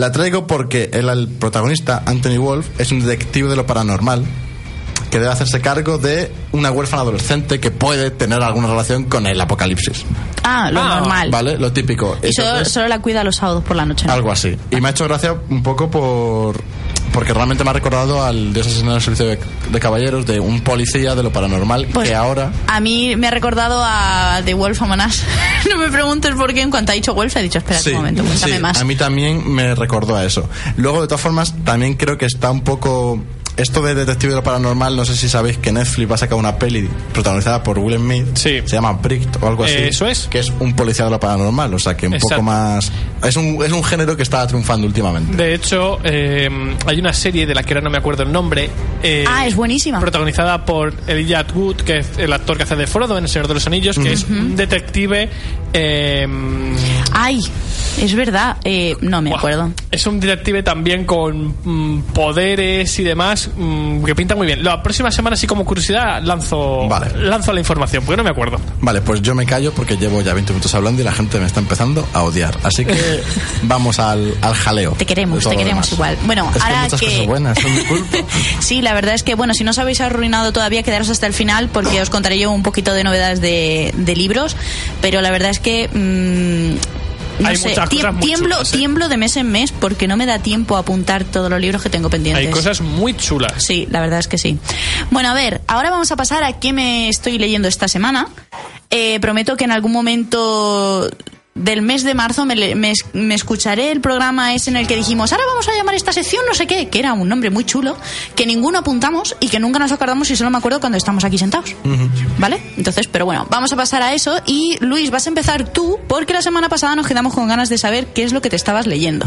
La traigo porque el, el protagonista, Anthony Wolf, es un detective de lo paranormal que debe hacerse cargo de una huérfana adolescente que puede tener alguna relación con el apocalipsis. Ah, lo Ah, normal. ¿Vale? Lo típico. Y solo, la cuida los sábados por la noche. ¿no? algo así. Y me ha hecho gracia un poco por porque realmente me ha recordado al Dios asesino del servicio de, de caballeros, de un policía de lo paranormal, Pues, que ahora... A mí me ha recordado a The Wolf Among Us. no me preguntes por qué en cuanto ha dicho Wolf he dicho, espera un momento, cuéntame sí, más. A mí también me recordó a eso. Luego, de todas formas, también creo que está un poco. Esto de Detective de lo Paranormal, no sé si sabéis que Netflix va a sacar una peli protagonizada por Will Smith. Sí. Se llama Pricked o algo así. Eso es. Que es un policía de lo paranormal, o sea que un Exacto. poco más. Es un, es un género que está triunfando últimamente. De hecho, eh, hay una serie de la que ahora no me acuerdo el nombre. eh, Ah, es buenísima. Protagonizada por Elijah Wood, que es el actor que hace de Frodo en El Señor de los Anillos, que es un detective. eh, Ay, es verdad, eh, no me acuerdo. Es un detective también con mm, poderes y demás mm, que pinta muy bien. La próxima semana, así como curiosidad, lanzo, Vale. lanzo la información, porque no me acuerdo. Vale, pues yo me callo porque llevo ya 20 minutos hablando y la gente me está empezando a odiar. Así que vamos al, al jaleo. Te queremos, te queremos demás. igual. Bueno, es que ahora muchas que- cosas buenas, es mi culpa. Sí, la verdad es que, bueno, si no os habéis arruinado todavía, quedaros hasta el final porque os contaré yo un poquito de novedades de, de libros, pero la verdad es que... mm, no Hay sé, muchas tie- cosas muy tiemblo, chulas, ¿eh? tiemblo de mes en mes porque no me da tiempo a apuntar todos los libros que tengo pendientes. Hay cosas muy chulas. Sí, la verdad es que sí. Bueno, a ver, ahora vamos a pasar a qué me estoy leyendo esta semana. Eh, prometo que en algún momento del mes de marzo me, me es- me escucharé el programa ese en el que dijimos, ahora vamos a llamar esta sección no sé qué, que era un nombre muy chulo, que ninguno apuntamos y que nunca nos acordamos y solo me acuerdo cuando estamos aquí sentados. ¿Vale? Entonces, pero bueno, vamos a pasar a eso y Luis, vas a empezar tú porque la semana pasada nos quedamos con ganas de saber qué es lo que te estabas leyendo.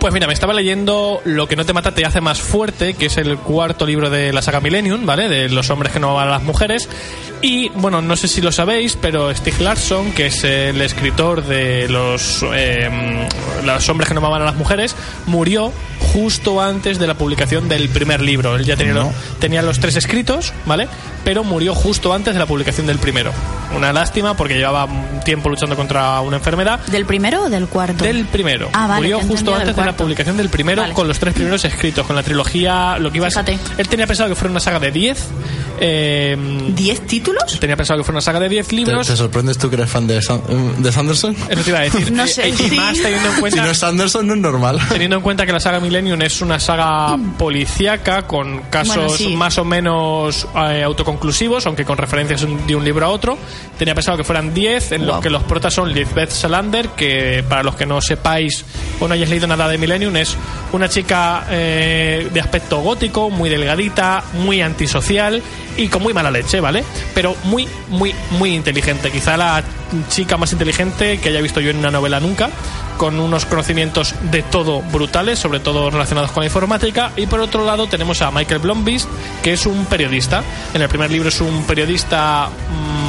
Pues mira, me estaba leyendo Lo que no te mata te hace más fuerte, que es el cuarto libro de la saga Millennium, ¿vale? De los hombres que no aman a las mujeres. Y bueno, no sé si lo sabéis, pero Stig Larsson, que es el escritor de los, eh, los hombres que no amaban a las mujeres, murió justo antes de la publicación del primer libro. Él ya tenía, No. tenía los tres escritos, ¿vale? Pero murió justo antes de la publicación del primero. Una lástima porque llevaba tiempo luchando contra una enfermedad ¿Del primero o del cuarto? del primero. Ah, vale, Murió justo antes de la publicación del primero Vale. con los tres primeros escritos, con la trilogía, lo que iba a ser. Él tenía pensado que fuera una saga de 10. Eh, ¿Diez títulos? tenía pensado que fuera una saga de 10 ¿Te, libros. te sorprendes tú que eres fan de, San- de Sanderson? Eso te iba a decir. No sé, y sí. más teniendo en Si cuenta. no es Sanderson, no es normal. Teniendo en cuenta que la saga Millennium es una saga policíaca con casos Bueno, sí. más o menos eh, autoconclusivos, aunque con referencias de un libro a otro, tenía pensado que fueran 10, en los Wow. que los protas son Lisbeth Salander, que para los que no sepáis o no hayáis leído nada de Millennium, es una chica eh, de aspecto gótico, muy delgadita, muy antisocial y con muy mala leche, ¿vale? Pero muy, muy, muy inteligente. Quizá la chica más inteligente que haya visto yo en una novela nunca, con unos conocimientos de todo brutales, sobre todo relacionados con la informática. Y por otro lado tenemos a Michael Blombeest, que es un periodista. En el primer libro es un periodista mm,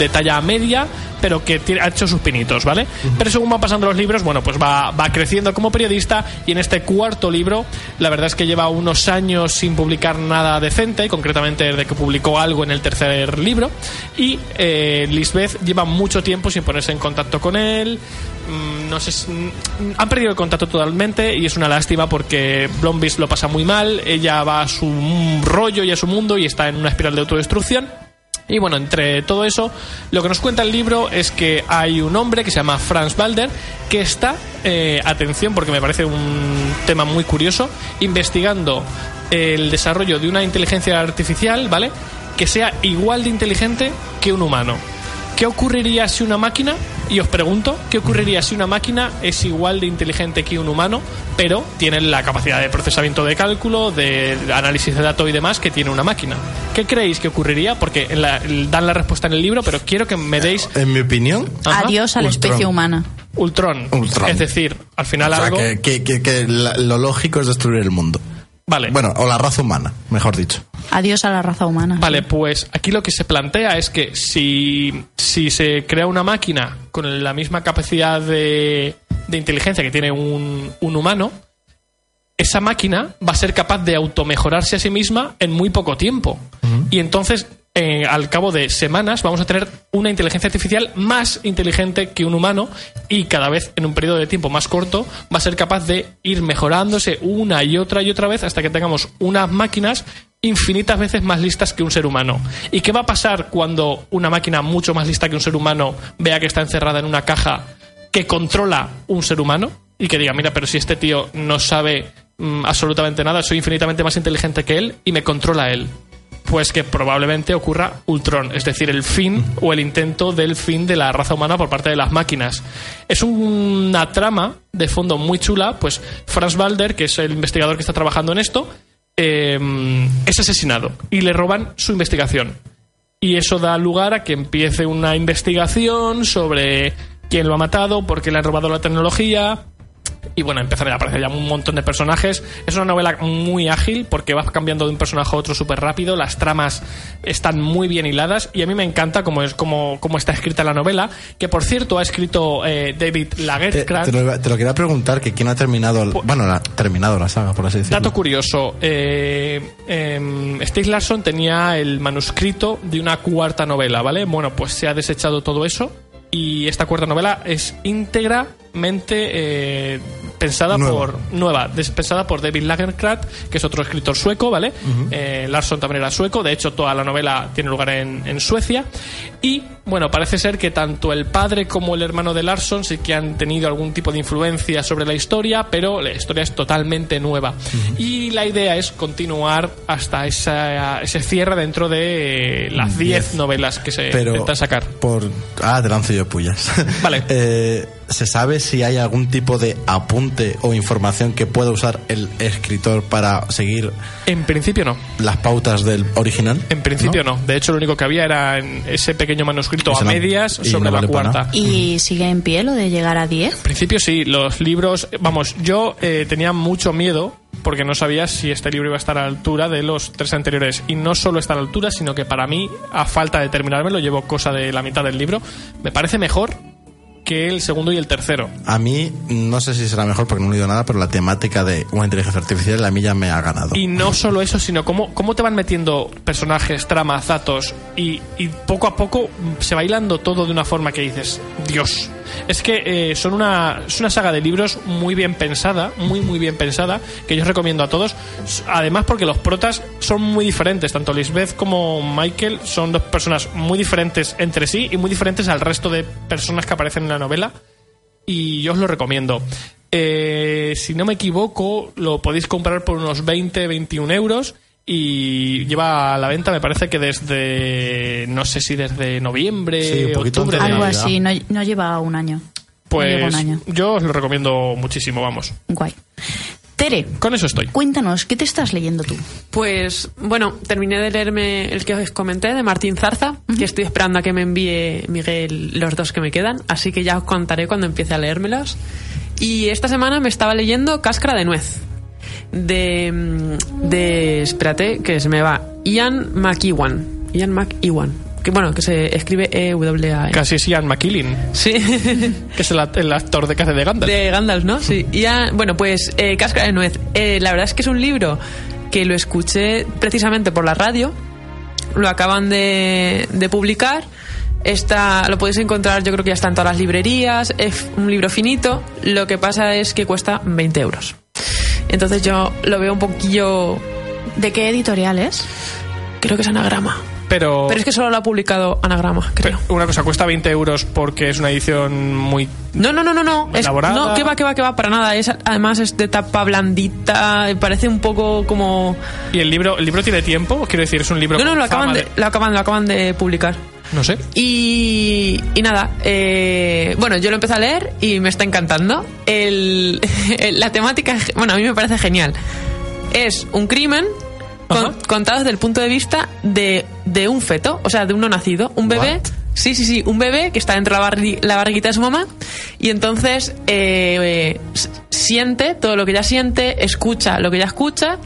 de talla media, pero que ha hecho sus pinitos, ¿vale? Pero según van pasando los libros, bueno, pues va, va creciendo como periodista y en este cuarto libro, la verdad es que lleva unos años sin publicar nada decente, concretamente desde que publicó algo en el tercer libro, y eh, Lisbeth lleva mucho tiempo sin ponerse en contacto con él, mm, no sé, mm, han perdido el contacto totalmente y es una lástima porque Blombeest lo pasa muy mal, ella va a su rollo y a su mundo y está en una espiral de autodestrucción. Y bueno, entre todo eso, lo que nos cuenta el libro es que hay un hombre que se llama Franz Balder que está, eh, atención porque me parece un tema muy curioso, investigando el desarrollo de una inteligencia artificial, ¿vale? Que sea igual de inteligente que un humano. ¿Qué ocurriría si una máquina, y os pregunto, ¿qué ocurriría si una máquina es igual de inteligente que un humano, pero tiene la capacidad de procesamiento de cálculo, de análisis de datos y demás que tiene una máquina? ¿Qué creéis que ocurriría? Porque en la- dan la respuesta en el libro, pero quiero que me deis En mi opinión, Ajá. Adiós a la Ultron. especie humana. Ultron. Ultron. Es decir, al final o sea, algo... que, que- que- que la- lo lógico es destruir el mundo. Vale. Bueno, o la raza humana, mejor dicho. Adiós a la raza humana. Vale, pues aquí lo que se plantea es que si, si se crea una máquina con la misma capacidad de, de inteligencia que tiene un, un humano, esa máquina va a ser capaz de automejorarse a sí misma en muy poco tiempo. Y entonces, eh, al cabo de semanas, vamos a tener una inteligencia artificial más inteligente que un humano y cada vez en un periodo de tiempo más corto va a ser capaz de ir mejorándose una y otra y otra vez hasta que tengamos unas máquinas infinitas veces más listas que un ser humano. ¿Y qué va a pasar cuando una máquina mucho más lista que un ser humano vea que está encerrada en una caja que controla un ser humano y que diga, mira, pero si este tío no sabe mm, absolutamente nada, soy infinitamente más inteligente que él y me controla él. Pues que probablemente ocurra Ultron, es decir, el fin o el intento del fin de la raza humana por parte de las máquinas. Es una trama de fondo muy chula, pues Franz Balder, que es el investigador que está trabajando en esto, eh, es asesinado y le roban su investigación. Y eso da lugar a que empiece una investigación sobre quién lo ha matado, por qué le han robado la tecnología. Y bueno, empezarán a aparecer ya un montón de personajes. Es una novela muy ágil porque vas cambiando de un personaje a otro súper rápido. Las tramas están muy bien hiladas y a mí me encanta cómo, es, cómo, cómo está escrita la novela. Que por cierto ha escrito eh, David Lagercrantz. te lo, te lo quería preguntar, que quién ha terminado, el- bueno, la, terminado la saga, por así decirlo. Dato curioso, eh, em, Stieg Larsson tenía el manuscrito de una cuarta novela, ¿vale? Bueno, pues se ha desechado todo eso y esta cuarta novela es íntegramente eh, pensada Nueva. por nueva, pensada por David Lagercrantz, que es otro escritor sueco, ¿vale? Eh, Larsson también era sueco, de hecho toda la novela tiene lugar en, en Suecia y bueno, parece ser que tanto el padre como el hermano de Larsson sí que han tenido algún tipo de influencia sobre la historia, pero la historia es totalmente nueva. Y la idea es continuar hasta esa, ese cierre dentro de eh, las 10 novelas que se Pero intentan sacar. por ah te lanzo yo pullas Vale. Eh, se sabe si hay algún tipo de apunte o información que pueda usar el escritor para seguir En principio no. las pautas del original En principio no. De hecho, lo único que había era en ese pequeño manuscrito Ese a medias sobre no la vale cuarta. ¿Y sigue en pie lo de llegar a 10? En principio sí, los libros, vamos, yo eh, tenía mucho miedo porque no sabía si este libro iba a estar a la altura de los tres anteriores. Y no solo está a la altura, sino que para mí, a falta de terminármelo, llevo cosa de la mitad del libro, me parece mejor que el segundo y el tercero. a mí no sé si será mejor porque no he leído nada pero la temática de una inteligencia artificial a mí ya me ha ganado Y no solo eso, sino cómo, cómo te van metiendo personajes, tramas, datos y, y poco a poco se va hilando todo de una forma que dices, Dios. Es que eh, son una, es una saga de libros muy bien pensada, muy muy bien pensada, que yo os recomiendo a todos. Además porque los protas son muy diferentes, tanto Lisbeth como Michael son dos personas muy diferentes entre sí y muy diferentes al resto de personas que aparecen en la novela y yo os lo recomiendo. Eh, si no me equivoco, lo podéis comprar por unos 20, 21 euros y lleva a la venta, me parece que desde, no sé si desde noviembre, Sí, octubre. de- Algo Navidad. así, no, no lleva un año. No Pues un año. yo os lo recomiendo muchísimo, vamos. Guay. Tere, Con eso estoy. cuéntanos, ¿qué te estás leyendo tú? Pues bueno, terminé de leerme el que os comenté de Martín Zarza, que estoy esperando a que me envíe Miguel los dos que me quedan, así que ya os contaré cuando empiece a leérmelos. Y esta semana me estaba leyendo Cáscara de Nuez, de, mm, de espérate, que se me va, Ian McEwan. Ian McEwan, que bueno, que se escribe E-W-A-N. Casi es Ian McKillen, Sí. que es el, act- el actor de que hace de Gandalf. De Gandalf, ¿no? Sí. Ya, bueno, pues eh, Cáscara de Nuez. Eh, la verdad es que es un libro que lo escuché precisamente por la radio. Lo acaban de, de publicar. Está, lo podéis encontrar, yo creo que ya está en todas las librerías. Es un libro finito. Lo que pasa es que cuesta 20 euros. Entonces yo lo veo un poquillo. ¿De qué editorial es? Creo que es anagrama. Pero, Pero es que solo lo ha publicado anagrama, creo. una cosa, cuesta 20 euros porque es una edición muy No, no, no, no, no. Es, no, que va, que va, que va, para nada. Es, además es de tapa blandita, parece un poco como... ¿Y el libro, el libro tiene tiempo? Quiero decir, es un libro No, no, lo acaban de, lo acaban, lo acaban de publicar. No sé. Y, y nada, eh, bueno, yo lo empecé a leer y me está encantando. El, el- la temática, bueno, a mí me parece genial. Es un crimen con- contado desde el punto de vista de, de un feto, o sea, de un no nacido, un bebé. What? Sí, sí, sí, un bebé que está dentro de la, barri- la barriguita de su mamá y entonces eh, eh, siente todo lo que ella siente, escucha lo que ella escucha,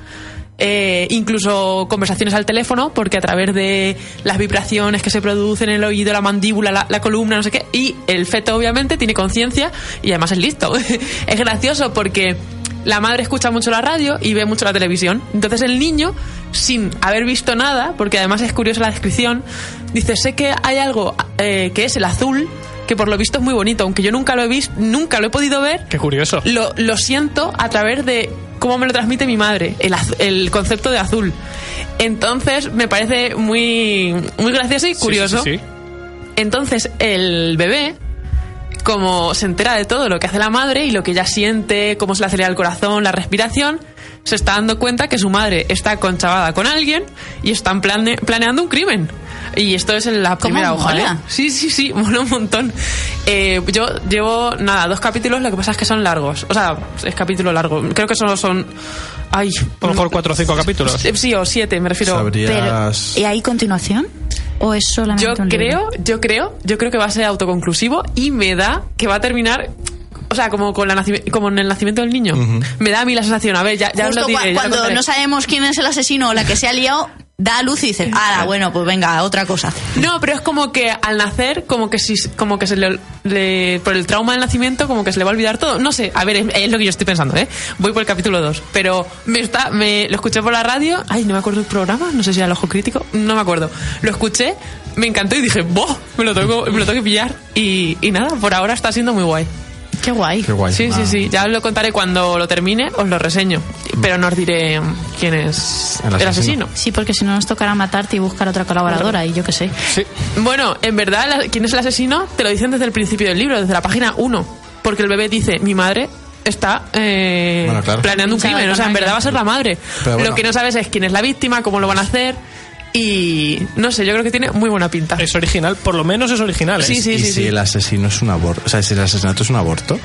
eh, incluso conversaciones al teléfono, porque a través de las vibraciones que se producen en el oído, la mandíbula, la, la columna, no sé qué, y el feto obviamente tiene conciencia y además es listo. es gracioso porque la madre escucha mucho la radio y ve mucho la televisión. Entonces el niño, sin haber visto nada, porque además es curiosa la descripción, dice, sé que hay algo eh, que es el azul, que por lo visto es muy bonito, aunque yo nunca lo he visto, nunca lo he podido ver, Qué curioso. lo, lo siento a través de cómo me lo transmite mi madre, el, el concepto de azul. Entonces me parece muy, muy gracioso y curioso. sí, sí, sí. Entonces el bebé, como se entera de todo lo que hace la madre y lo que ella siente, cómo se le acelera el corazón, la respiración, se está dando cuenta que su madre está conchavada con alguien y están plane- planeando un crimen. Y esto es en la ¿Cómo primera hoja, mola? ¿eh? Sí, sí, sí, mola un montón. Eh, yo llevo, nada, dos capítulos, lo que pasa es que son largos. O sea, es capítulo largo. Creo que solo son... Ay, A lo mejor cuatro o cinco capítulos. Sí, o siete, me refiero. Pero. ¿y hay continuación? ¿O es solamente Yo un libro? creo, yo creo, yo creo que va a ser autoconclusivo y me da que va a terminar, o sea, como con la como en el nacimiento del niño. Me da a mí la sensación, a ver, ya, ya os lo diré. cua- ya lo cuando no sabemos quién es el asesino o la que se ha liado, da a luz y dices, ah, bueno, pues venga, otra cosa. No, pero es como que al nacer, como que si, como que se le, le- por el trauma del nacimiento, como que se le va a olvidar todo. No sé, a ver, es, es lo que yo estoy pensando, ¿eh? Voy por el capítulo 2, pero me está, me lo escuché por la radio, ay, no me acuerdo el programa, no sé si era el ojo crítico, no me acuerdo. Lo escuché, me encantó y dije, ¡boh! Me lo tengo, me lo tengo que pillar. Y, y nada, por ahora está siendo muy guay. Qué guay. Qué guay. Sí, sí, Ah. sí. Ya os lo contaré cuando lo termine, os lo reseño. Pero no os diré quién es El el, asesino. asesino. Sí, porque si no nos tocará matarte y buscar otra colaboradora y yo qué sé. Sí. Bueno, en verdad, quién es el asesino te lo dicen desde el principio del libro, desde la página 1. Porque el bebé dice, mi madre está eh, Bueno, claro. planeando un crimen. O sea, en verdad va a ser la madre. Bueno. Lo que no sabes es quién es la víctima, cómo lo van a hacer. Y no sé, yo creo que tiene muy buena pinta. Es original, por lo menos es original. ¿eh? Sí, sí, ¿Y sí. si sí. el asesino es un aborto? O sea, si el asesinato es un aborto.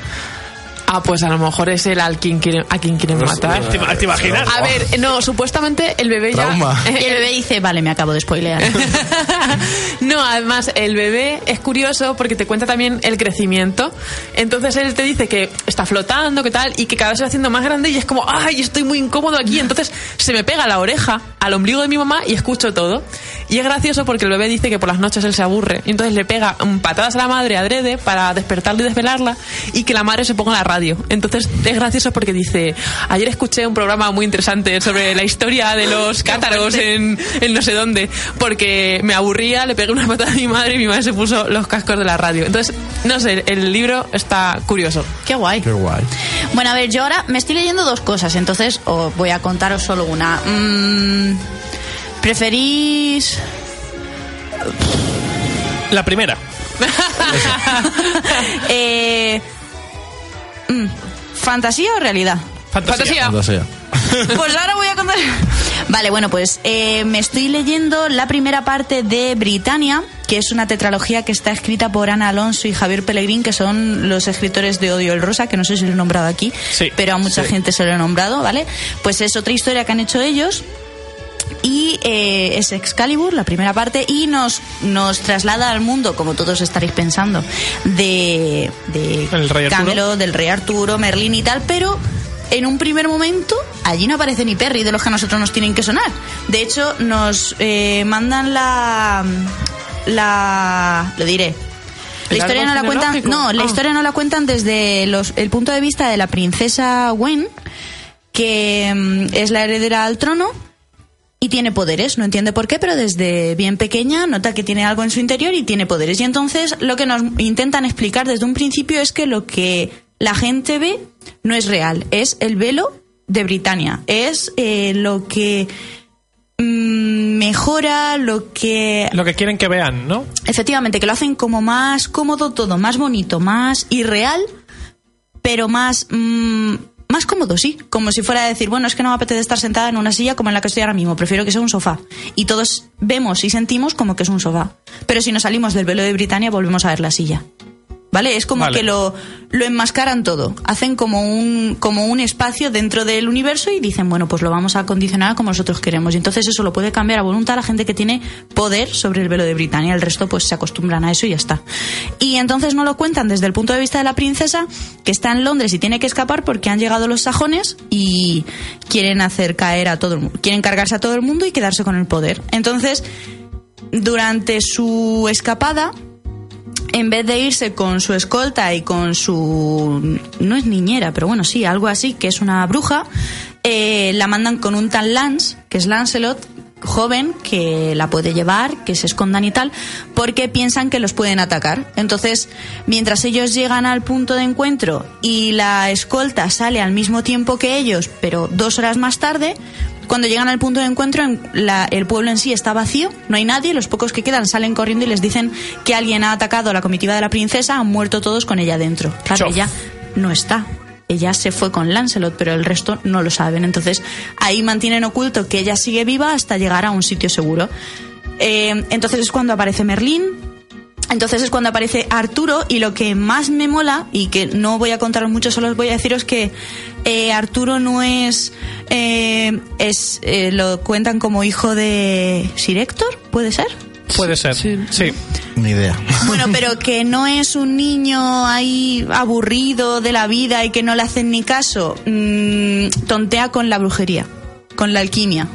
Ah, pues a lo mejor es él al quien quiere, a quien quieren matar. ¿Te, te imaginas? A ver, no, supuestamente el bebé Trauma. ya... Y el bebé dice, vale, me acabo de spoilear. no, además el bebé es curioso porque te cuenta también el crecimiento. Entonces él te dice que está flotando, que tal, y que cada vez se va haciendo más grande y es como, ay, estoy muy incómodo aquí. Entonces se me pega la oreja al ombligo de mi mamá y escucho todo. Y es gracioso porque el bebé dice que por las noches él se aburre. Y entonces le pega patadas a la madre adrede para despertarla y desvelarla y que la madre se ponga la radio. Entonces es gracioso porque dice, ayer escuché un programa muy interesante sobre la historia de los cátaros en, en no sé dónde, porque me aburría, le pegué una patada a mi madre y mi madre se puso los cascos de la radio. Entonces, no sé, el libro está curioso. Qué guay. Qué guay. Bueno, a ver, yo ahora me estoy leyendo dos cosas, entonces os voy a contaros solo una. Mm, ¿Preferís La primera. fantasía o realidad? Fantasía. Pues ahora voy a contar. Vale, bueno, pues eh, me estoy leyendo la primera parte de Britannia, que es una tetralogía que está escrita por Ana Alonso y Javier Pellegrín, que son los escritores de Odio el Rosa, que no sé si lo he nombrado aquí, Sí, pero a mucha sí. gente se lo he nombrado, ¿vale? Pues es otra historia que han hecho ellos. Y eh, es Excalibur, la primera parte, y nos, nos traslada al mundo, como todos estaréis pensando, de, de El rey Arturo. Camelot, del rey Arturo, Merlín y tal, pero en un primer momento allí no aparece ni Perry de los que a nosotros nos tienen que sonar. De hecho, nos eh, mandan la... la... lo diré. La ¿El historia no la cuentan, no, la Ah. historia no la cuentan desde los, el punto de vista de la princesa Gwen, que mm, es la heredera al trono y tiene poderes, no entiende por qué, pero desde bien pequeña nota que tiene algo en su interior y tiene poderes. Y entonces lo que nos intentan explicar desde un principio es que lo que la gente ve no es real, es el velo de Britania, es eh, lo que mm, mejora, lo que Lo que quieren que vean, ¿no? efectivamente que lo hacen como más cómodo todo, más bonito, más irreal, pero más mm, más cómodo, sí, como si fuera a decir, bueno, es que no me apetece estar sentada en una silla como en la que estoy ahora mismo, prefiero que sea un sofá. Y todos vemos y sentimos como que es un sofá. Pero si nos salimos del velo de Britania, volvemos a ver la silla. ¿Vale? Es como Vale. que lo, lo enmascaran todo. Hacen como un, como un espacio dentro del universo y dicen, bueno, pues lo vamos a condicionar como nosotros queremos. Y entonces eso lo puede cambiar a voluntad la gente que tiene poder sobre el velo de Britania. El resto pues se acostumbran a eso y ya está. Y entonces no lo cuentan desde el punto de vista de la princesa que está en Londres y tiene que escapar porque han llegado los sajones y quieren hacer caer a todo el mundo. Quieren cargarse a todo el mundo y quedarse con el poder. Entonces, durante su escapada, en vez de irse con su escolta y con su no es niñera pero bueno sí algo así que es una bruja eh, la mandan con un tal Lance que es Lancelot joven que la puede llevar que se escondan y tal porque piensan que los pueden atacar. Entonces mientras ellos llegan al punto de encuentro y la escolta sale al mismo tiempo que ellos pero dos horas más tarde cuando llegan al punto de encuentro, en la- el pueblo en sí está vacío, no hay nadie, los pocos que quedan salen corriendo y les dicen que alguien ha atacado a la comitiva de la princesa, han muerto todos con ella dentro. Claro, Chof. ella no está. ella se fue con Lancelot, pero el resto no lo saben. Entonces ahí mantienen oculto que ella sigue viva hasta llegar a un sitio seguro. Eh, entonces es cuando aparece Merlín, entonces es cuando aparece Arturo y lo que más me mola, y que no voy a contaros mucho, solo os voy a deciros que eh, Arturo no es... eh, es eh, lo cuentan como hijo de Sir Héctor, ¿puede ser? Puede ser. Sí. Ni idea. Bueno, pero que no es un niño ahí aburrido de la vida y que no le hacen ni caso. Mm, tontea con la brujería, con la alquimia.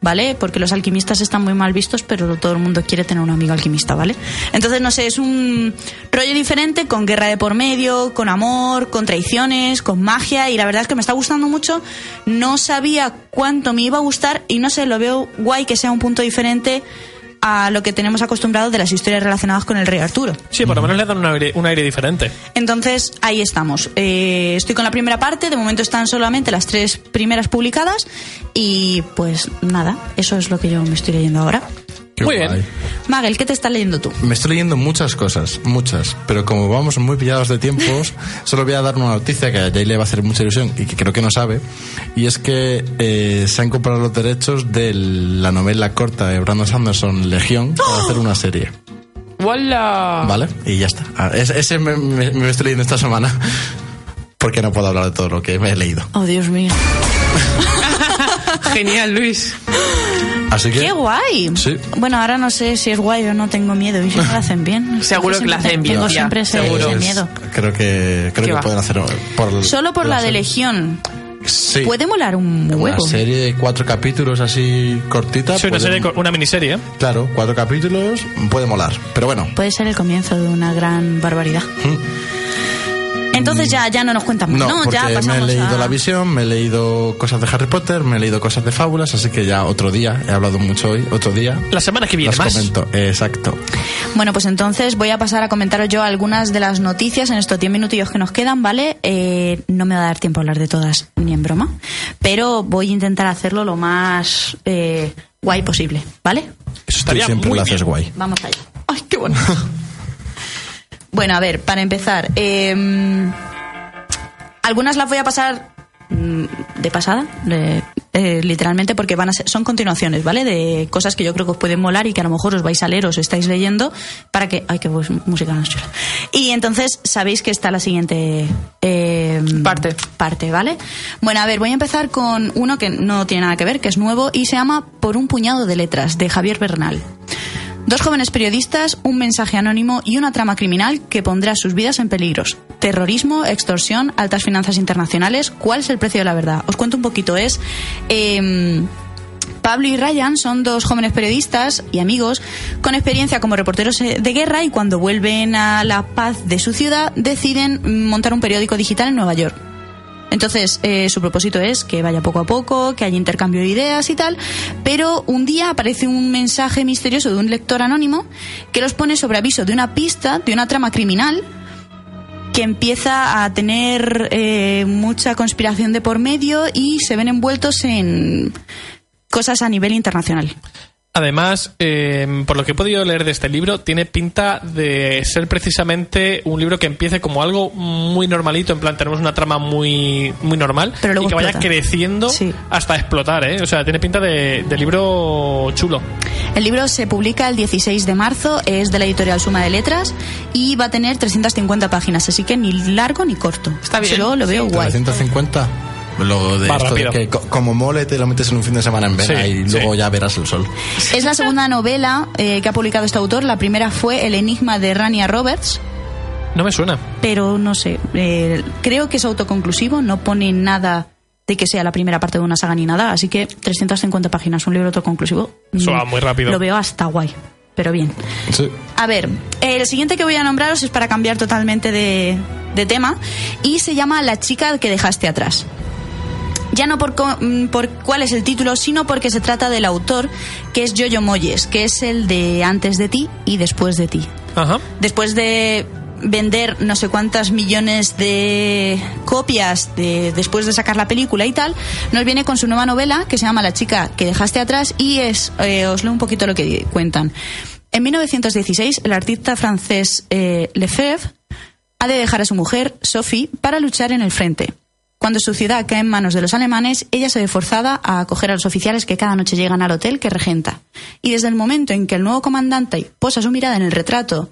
¿Vale? Porque los alquimistas están muy mal vistos, pero todo el mundo quiere tener un amigo alquimista, ¿vale? Entonces, no sé, es un rollo diferente, con guerra de por medio, con amor, con traiciones, con magia, y la verdad es que me está gustando mucho. No sabía cuánto me iba a gustar, y no sé, lo veo guay que sea un punto diferente a lo que tenemos acostumbrado de las historias relacionadas con el rey Arturo. Sí, por lo menos le dan un aire, un aire diferente. Entonces, ahí estamos. Eh, estoy con la primera parte, de momento están solamente las tres primeras publicadas y pues nada, eso es lo que yo me estoy leyendo ahora. Qué Muy bien. Magel, ¿qué te estás leyendo tú? Me estoy leyendo muchas cosas, muchas, pero como vamos muy pillados de tiempos, solo voy a dar una noticia que a Jay le va a hacer mucha ilusión y que creo que no sabe, y es que eh, se han comprado los derechos de la novela corta de Brandon Sanderson, Legión, para hacer una serie. ¡Wala! ¿Vale? Y ya está. Ah, es- ese me, me- me estoy leyendo esta semana, porque no puedo hablar de todo lo que me he leído. Oh, Dios mío. Genial, Luis. Así que... ¡Qué guay! Sí. Bueno, ahora no sé si es guay o no tengo miedo. ¿Y si no lo hacen bien? Seguro que lo hacen bien, Tengo siempre ese, seguro. ese Es- miedo. Creo que, creo ¿Qué que va? pueden hacer por Solo por la de. Legión. Sí. Puede molar un huevo. Una serie de cuatro capítulos así cortita. Sí, una, puede- serie, una miniserie. Claro, cuatro capítulos puede molar. Pero bueno, Puede ser el comienzo de una gran barbaridad. Entonces ya, ya no nos cuentan más, no, ¿no? porque ya me he pasamos leído a... La Visión, me he leído cosas de Harry Potter, me he leído cosas de fábulas, así que ya otro día, he hablado mucho hoy, otro día. La semana que viene las más. comento, exacto. Bueno, pues entonces voy a pasar a comentaros yo algunas de las noticias en estos 10 minutillos que nos quedan, ¿vale? Eh, no me va a dar tiempo a hablar de todas, ni en broma, pero voy a intentar hacerlo lo más eh, guay posible, ¿vale? Eso Tú estaría siempre muy lo haces bien. guay. Vamos allá. ¡Ay, qué bonito! bueno, a ver, para empezar, eh, algunas las voy a pasar mm, de pasada, de- eh, literalmente, porque van a ser, son continuaciones, ¿vale? De cosas que yo creo que os pueden molar y que a lo mejor os vais a leer, os estáis leyendo, para que. ¡Ay, qué voz- música más chula! Y entonces sabéis que está la siguiente. eh, Parte. Parte, ¿vale? Bueno, a ver, voy a empezar con uno que no tiene nada que ver, que es nuevo y se llama Por un puñado de letras, de Javier Bernal. Dos jóvenes periodistas, un mensaje anónimo y una trama criminal que pondrá sus vidas en peligros. Terrorismo, extorsión, altas finanzas internacionales. ¿Cuál es el precio de la verdad? Os cuento un poquito. Es. em, Pablo y Ryan son dos jóvenes periodistas y amigos con experiencia como reporteros eh, de guerra y cuando vuelven a la paz de su ciudad deciden montar un periódico digital en Nueva York. Entonces, eh, su propósito es que vaya poco a poco, que haya intercambio de ideas y tal, pero un día aparece un mensaje misterioso de un lector anónimo que los pone sobre aviso de una pista, de una trama criminal, que empieza a tener eh, mucha conspiración de por medio y se ven envueltos en cosas a nivel internacional. Además, eh, por lo que he podido leer de este libro, tiene pinta de ser precisamente un libro que empiece como algo muy normalito, en plan, tenemos una trama muy, muy normal Pero luego y que vaya explota. creciendo Sí. hasta explotar, ¿eh? O sea, tiene pinta de, de libro chulo. El libro se publica el 16 de marzo, es de la editorial Suma de Letras y va a tener 350 páginas, así que ni largo ni corto. Está bien. Yo lo veo guay. 350. Lo de esto de que co- como mole te lo metes en un fin de semana en vena Sí, y sí. luego ya verás el sol. Es la segunda novela eh, que ha publicado este autor. La primera fue El enigma de Rania Roberts, No me suena. pero no sé, eh, creo que es autoconclusivo, no pone nada de que sea la primera parte de una saga ni nada, así que 350 páginas, un libro autoconclusivo. Eso mm, va muy rápido. Lo veo hasta guay, pero bien. Sí. A ver, el siguiente que voy a nombraros es para cambiar totalmente de, de tema y se llama La chica que dejaste atrás. Ya no por, mm, por cuál es el título, sino porque se trata del autor, que es Jojo Moyes, que es el de Antes de ti y Después de ti. Ajá. Después de vender no sé cuántas millones de copias de, después de sacar la película y tal, nos viene con su nueva novela que se llama La chica que dejaste atrás y es, eh, os leo un poquito lo que cuentan. En 1916, el artista francés eh, Lefebvre ha de dejar a su mujer, Sophie, para luchar en el frente. Cuando su ciudad cae en manos de los alemanes, ella se ve forzada a acoger a los oficiales que cada noche llegan al hotel que regenta. Y desde el momento en que el nuevo comandante posa su mirada en el retrato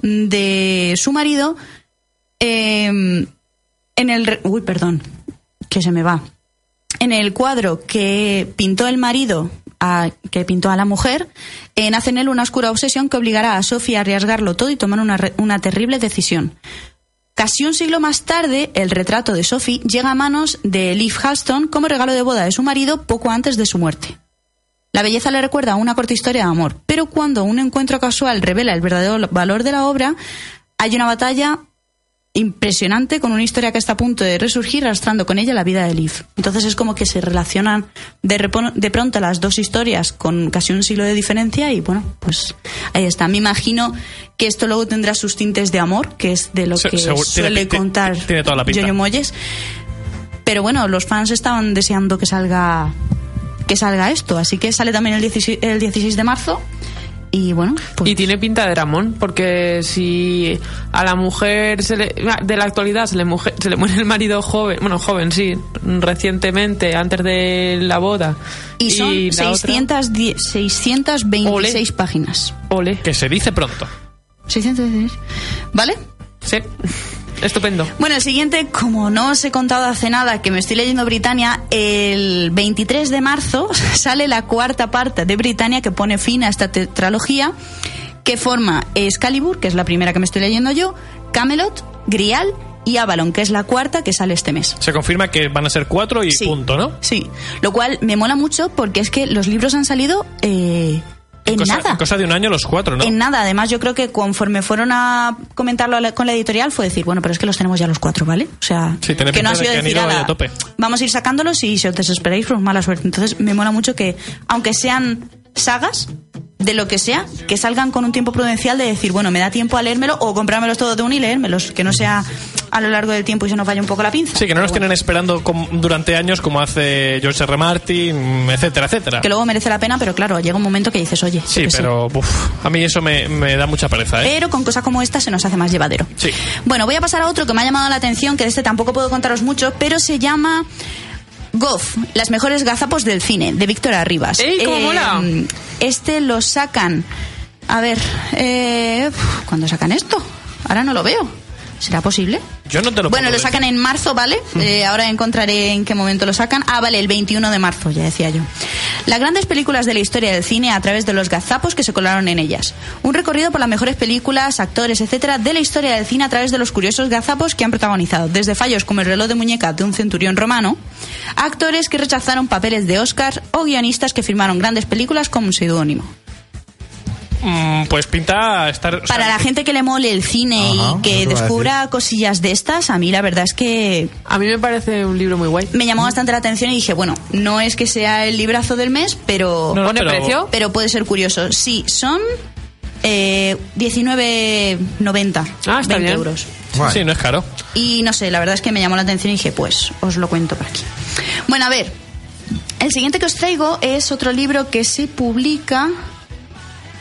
de su marido, eh, en el... Uy, perdón, que se me va. En el cuadro que pintó el marido, a- que pintó a la mujer, eh, nace en él una oscura obsesión que obligará a Sophie a arriesgarlo todo y tomar una, una terrible decisión. Casi un siglo más tarde, el retrato de Sophie llega a manos de Liv Halston como regalo de boda de su marido poco antes de su muerte. La belleza le recuerda a una corta historia de amor, pero cuando un encuentro casual revela el verdadero valor de la obra, hay una batalla impresionante con una historia que está a punto de resurgir arrastrando con ella la vida de Liv. Entonces es como que se relacionan de, de pronto las dos historias con casi un siglo de diferencia y bueno, pues ahí está. Me imagino que esto luego tendrá sus tintes de amor, que es de lo Se- que seguro- suele contar tiene toda la. Yoyo. Pero bueno, los fans estaban deseando que salga que salga esto, así que sale también el 16, el 16 de marzo y bueno, pues Y tiene pinta de Dramón, porque si a la mujer se le- de la actualidad se le, mujer- se le muere el marido joven, bueno, joven sí, recientemente, antes de la boda. y son otra- 610 626 Ole. páginas. Ole, Que se dice pronto. 616. ¿Vale? sí, estupendo. Bueno, el siguiente, como no os he contado hace nada que me estoy leyendo Britannia, el 23 de marzo sale la cuarta parte de Britannia que pone fin a esta tetralogía que forma Excalibur, que es la primera que me estoy leyendo yo, Camelot, Grial y Avalon, que es la cuarta que sale este mes. Se confirma que van a ser cuatro y Sí. punto, ¿no? Sí, lo cual me mola mucho porque es que los libros han salido eh, en cosa, nada. cosa de un año los cuatro, ¿no? En nada, además yo creo que conforme fueron a comentarlo con la editorial fue decir, bueno, pero es que los tenemos ya los cuatro, ¿vale? O sea, Sí, que no ha de sido han decir, ido ahí "Ala, a tope". vamos a ir sacándolos y si os desesperáis, pues mala suerte. Entonces me mola mucho que, aunque sean sagas, de lo que sea, que salgan con un tiempo prudencial de decir, bueno, me da tiempo a leérmelo o comprármelos todos de uno y leérmelos, que no sea a lo largo del tiempo y se nos vaya un poco la pinza. Sí, que no nos bueno, tienen esperando durante años como hace George R. Martin, etcétera, etcétera. Que luego merece la pena, pero claro, llega un momento que dices, oye, Sí, sé. pero uf, a mí eso me, me da mucha pereza, ¿eh? Pero con cosas como esta se nos hace más llevadero. Sí. Bueno, voy a pasar a otro que me ha llamado la atención, que de este tampoco puedo contaros mucho, pero se llama Goff, las mejores gazapos del cine, de Víctor Arribas. ¡Ey, cómo mola! Este lo sacan. A ver, eh, ¿cuándo sacan esto? Ahora no lo veo. ¿Será posible? Yo no te lo Bueno, lo sacan en marzo, ¿vale? Eh, ahora encontraré en qué momento lo sacan. Ah, vale, el 21 de marzo, ya decía yo. Las grandes películas de la historia del cine a través de los gazapos que se colaron en ellas. Un recorrido por las mejores películas, actores, etcétera, de la historia del cine a través de los curiosos gazapos que han protagonizado, desde fallos como el reloj de muñeca de un centurión romano, a actores que rechazaron papeles de Oscar o guionistas que firmaron grandes películas como un seudónimo. Mm, pues pinta estar... o sea, Para la gente que le mole el cine Ajá, y que descubra cosillas de estas, a mí la verdad es que A mí me parece un libro muy guay. me llamó bastante la atención y dije, bueno, no es que sea el librazo del mes, pero, No, no, ¿Pone pero- precio? pero puede ser curioso. Sí, son eh, 19.90, Ah, está 20 bien. euros. Sí, no es caro. Y no sé, la verdad es que me llamó la atención y dije, pues os lo cuento por aquí. Bueno, a ver, el siguiente que os traigo es otro libro que se publica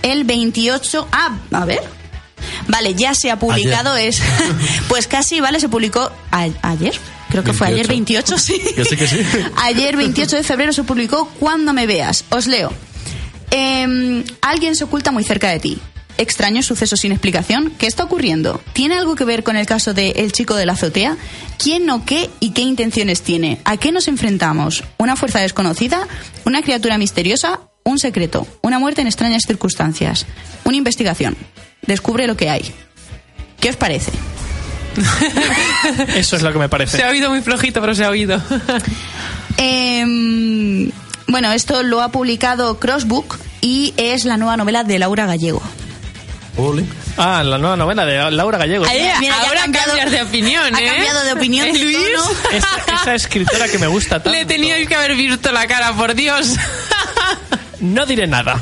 el 28... Ah, a ver. Vale, ya se ha publicado, Ayer. es... pues casi, vale, se publicó a- ayer. Creo que fue ayer 28, sí. Que sí, que sí. Ayer 28 de febrero se publicó Cuando me veas. Os leo. Em, alguien se oculta muy cerca de ti. Extraño suceso sin explicación. ¿Qué está ocurriendo? ¿Tiene algo que ver con el caso de El chico de la azotea? ¿Quién o qué y qué intenciones tiene? ¿A qué nos enfrentamos? ¿Una fuerza desconocida? ¿Una criatura misteriosa? ¿Un secreto? ¿Una muerte en extrañas circunstancias? ¿Una investigación? Descubre lo que hay. ¿Qué os parece? Eso es lo que me parece. Se ha oído muy flojito, pero se ha oído. Em, bueno, esto lo ha publicado Crossbook y es la nueva novela de Laura Gallego. Ole. Ah, la nueva novela de Laura Gallego. Ay, Mira, ha Ahora cambiado- cambias de opinión, ha ¿eh? cambiado de opinión, ¿Eh, de Luis? tono. Esa, esa escritora que me gusta tanto. Le teníais que haber visto la cara, por Dios. No diré nada.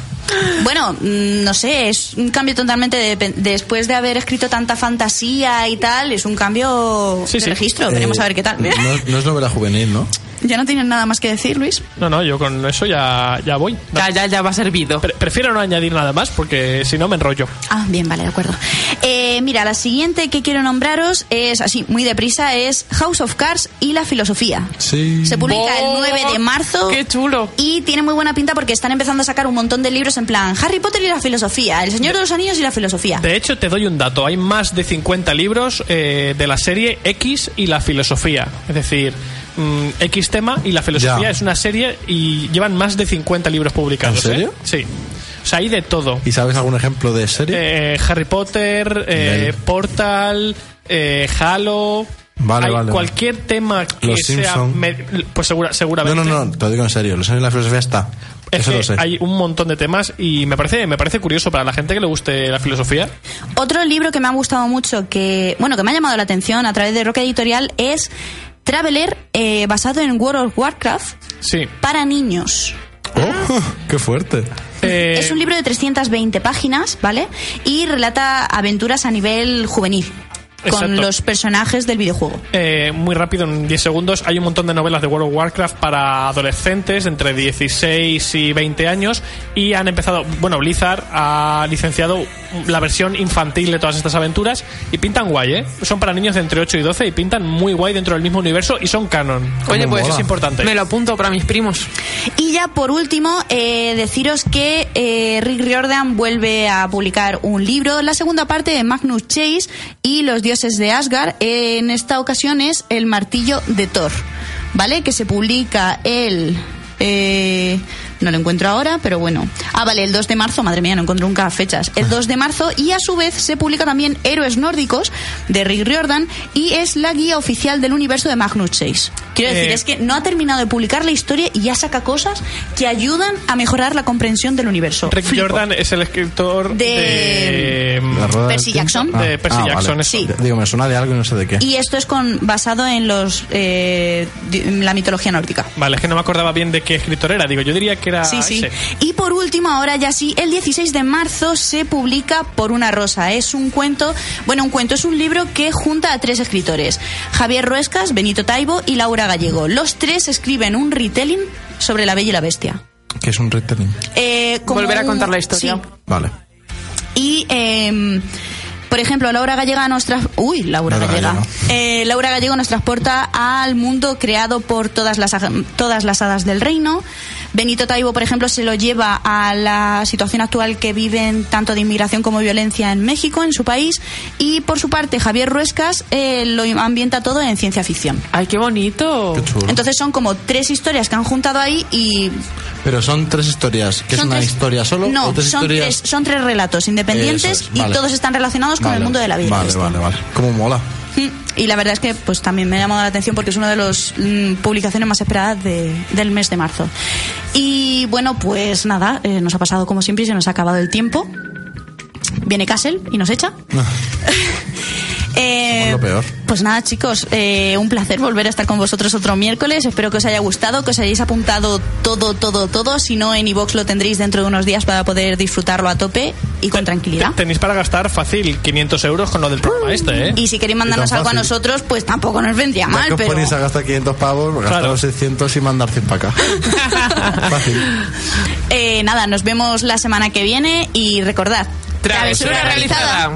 Bueno, mm, no sé, es un cambio totalmente de- después de haber escrito tanta fantasía y tal, es un cambio Sí, de sí. registro. Veremos Eh, a ver qué tal. No, no es novela juvenil, ¿no? ¿Ya no tienes nada más que decir, Luis? No, no, yo con eso ya, ya voy. No. Ya, ya, ya va servido. Pre- prefiero no añadir nada más porque si no me enrollo. Ah, bien, vale, de acuerdo. Eh, mira, la siguiente que quiero nombraros es así, muy deprisa, es House of Cards y la filosofía. Sí. Se publica Oh, el 9 de marzo. ¡Qué chulo! Y tiene muy buena pinta porque están empezando a sacar un montón de libros en plan Harry Potter y la filosofía, El Señor de los Anillos y la filosofía. De hecho, te doy un dato. Hay más de 50 libros eh, de la serie X y la filosofía. Es decir, mm, X tema y la filosofía Ya. es una serie y llevan más de 50 libros publicados. ¿En serio? ¿eh? Sí. O sea, hay de todo. ¿Y sabes algún ejemplo de serie? Eh, Harry Potter, eh. Portal, eh, Halo. Vale, Hay vale, Cualquier tema que Los sea. Me- pues segura- no, seguramente. no, no, te lo digo en serio. Los años de la filosofía está. Es Eso que lo sé. hay un montón de temas y me parece, me parece curioso para la gente que le guste la filosofía. Otro libro que me ha gustado mucho, que bueno, que me ha llamado la atención a través de Roca Editorial es Traveler, eh, basado en World of Warcraft Sí. para niños. ¡Oh! ¡Qué fuerte! Eh, Es un libro de 320 páginas, ¿vale? Y relata aventuras a nivel juvenil. Con los personajes del videojuego. Eh, muy rápido, en 10 segundos, hay un montón de novelas de World of Warcraft para adolescentes entre 16 y 20 años y han empezado, bueno, Blizzard ha licenciado la versión infantil de todas estas aventuras y pintan guay, ¿eh? Son para niños de entre 8 y 12 y pintan muy guay dentro del mismo universo y son canon. Oye, pues mola. es importante. Me lo apunto para mis primos. Y ya por último, eh, deciros que eh, Rick Riordan vuelve a publicar un libro, la segunda parte de Magnus Chase y los dioses de Asgard. En esta ocasión es El martillo de Thor, ¿vale? Que se publica el... eh, no lo encuentro ahora, pero bueno. Ah, vale, el 2 de marzo, madre mía, no encuentro nunca fechas. El 2 de marzo y a su vez se publica también Héroes Nórdicos de Rick Riordan y es la guía oficial del universo de Magnus Chase. Quiero decir, Eh, es que no ha terminado de publicar la historia y ya saca cosas que ayudan a mejorar la comprensión del universo. Rick Flipo. Jordan es el escritor De- del Percy. Jackson. De Percy Jackson. Sí. Digo, me suena de algo y no sé de qué. Y esto es con basado en los eh, la mitología nórdica. Vale, es que no me acordaba bien de qué escritor era. Digo, yo diría que era Sí, sí. ese. Y por último, ahora ya sí, el 16 de marzo se publica Por una rosa. Es un cuento, bueno, un cuento, es un libro que junta a tres escritores. Javier Ruescas, Benito Taibo y Laura Gallego. Los tres escriben un retelling sobre la bella y la bestia. Que es un retelling. Eh, como Volver a un- contar la historia. sí. Vale. Y, eh, por ejemplo, Laura Gallega nos tra- Uy, Laura, Laura Gallega. Gallego. Eh, Laura Gallego nos transporta al mundo creado por todas las, todas las hadas del reino. Benito Taibo, por ejemplo, se lo lleva a la situación actual que viven tanto de inmigración como violencia en México, en su país. Y por su parte, Javier Ruescas eh, lo ambienta todo en ciencia ficción. ¡Ay, qué bonito! Qué chulo. Entonces son como tres historias que han juntado ahí y Pero son tres historias. ¿Que es son una tres- historia solo? No, ¿O tres son, historias? tres, son tres relatos independientes y vale. todos están relacionados con Vale. el mundo de la vida. Vale, vale, vale. ¿Cómo mola? Y la verdad es que pues también me ha llamado la atención porque es una de las publicaciones más esperadas de- del mes de marzo. Y bueno, pues nada, eh, nos ha pasado como siempre y se nos ha acabado el tiempo. Viene Castle y nos echa. Eh, lo peor. Pues nada, chicos, eh, un placer volver a estar con vosotros otro miércoles. Espero que os haya gustado, que os hayáis apuntado todo, todo, todo. Si no, en iVox lo tendréis dentro de unos días para poder disfrutarlo a tope y con tranquilidad. Tenéis para gastar fácil 500 euros con lo del programa este, ¿eh? Y si queréis mandarnos algo a nosotros, pues tampoco nos vendría Ya mal, que os pero... ponéis a gastar 500 pavos, gastar Claro. 600 y mandar 100 para acá. Fácil. Eh, nada, nos vemos la semana que viene y recordad. Travesura realizada.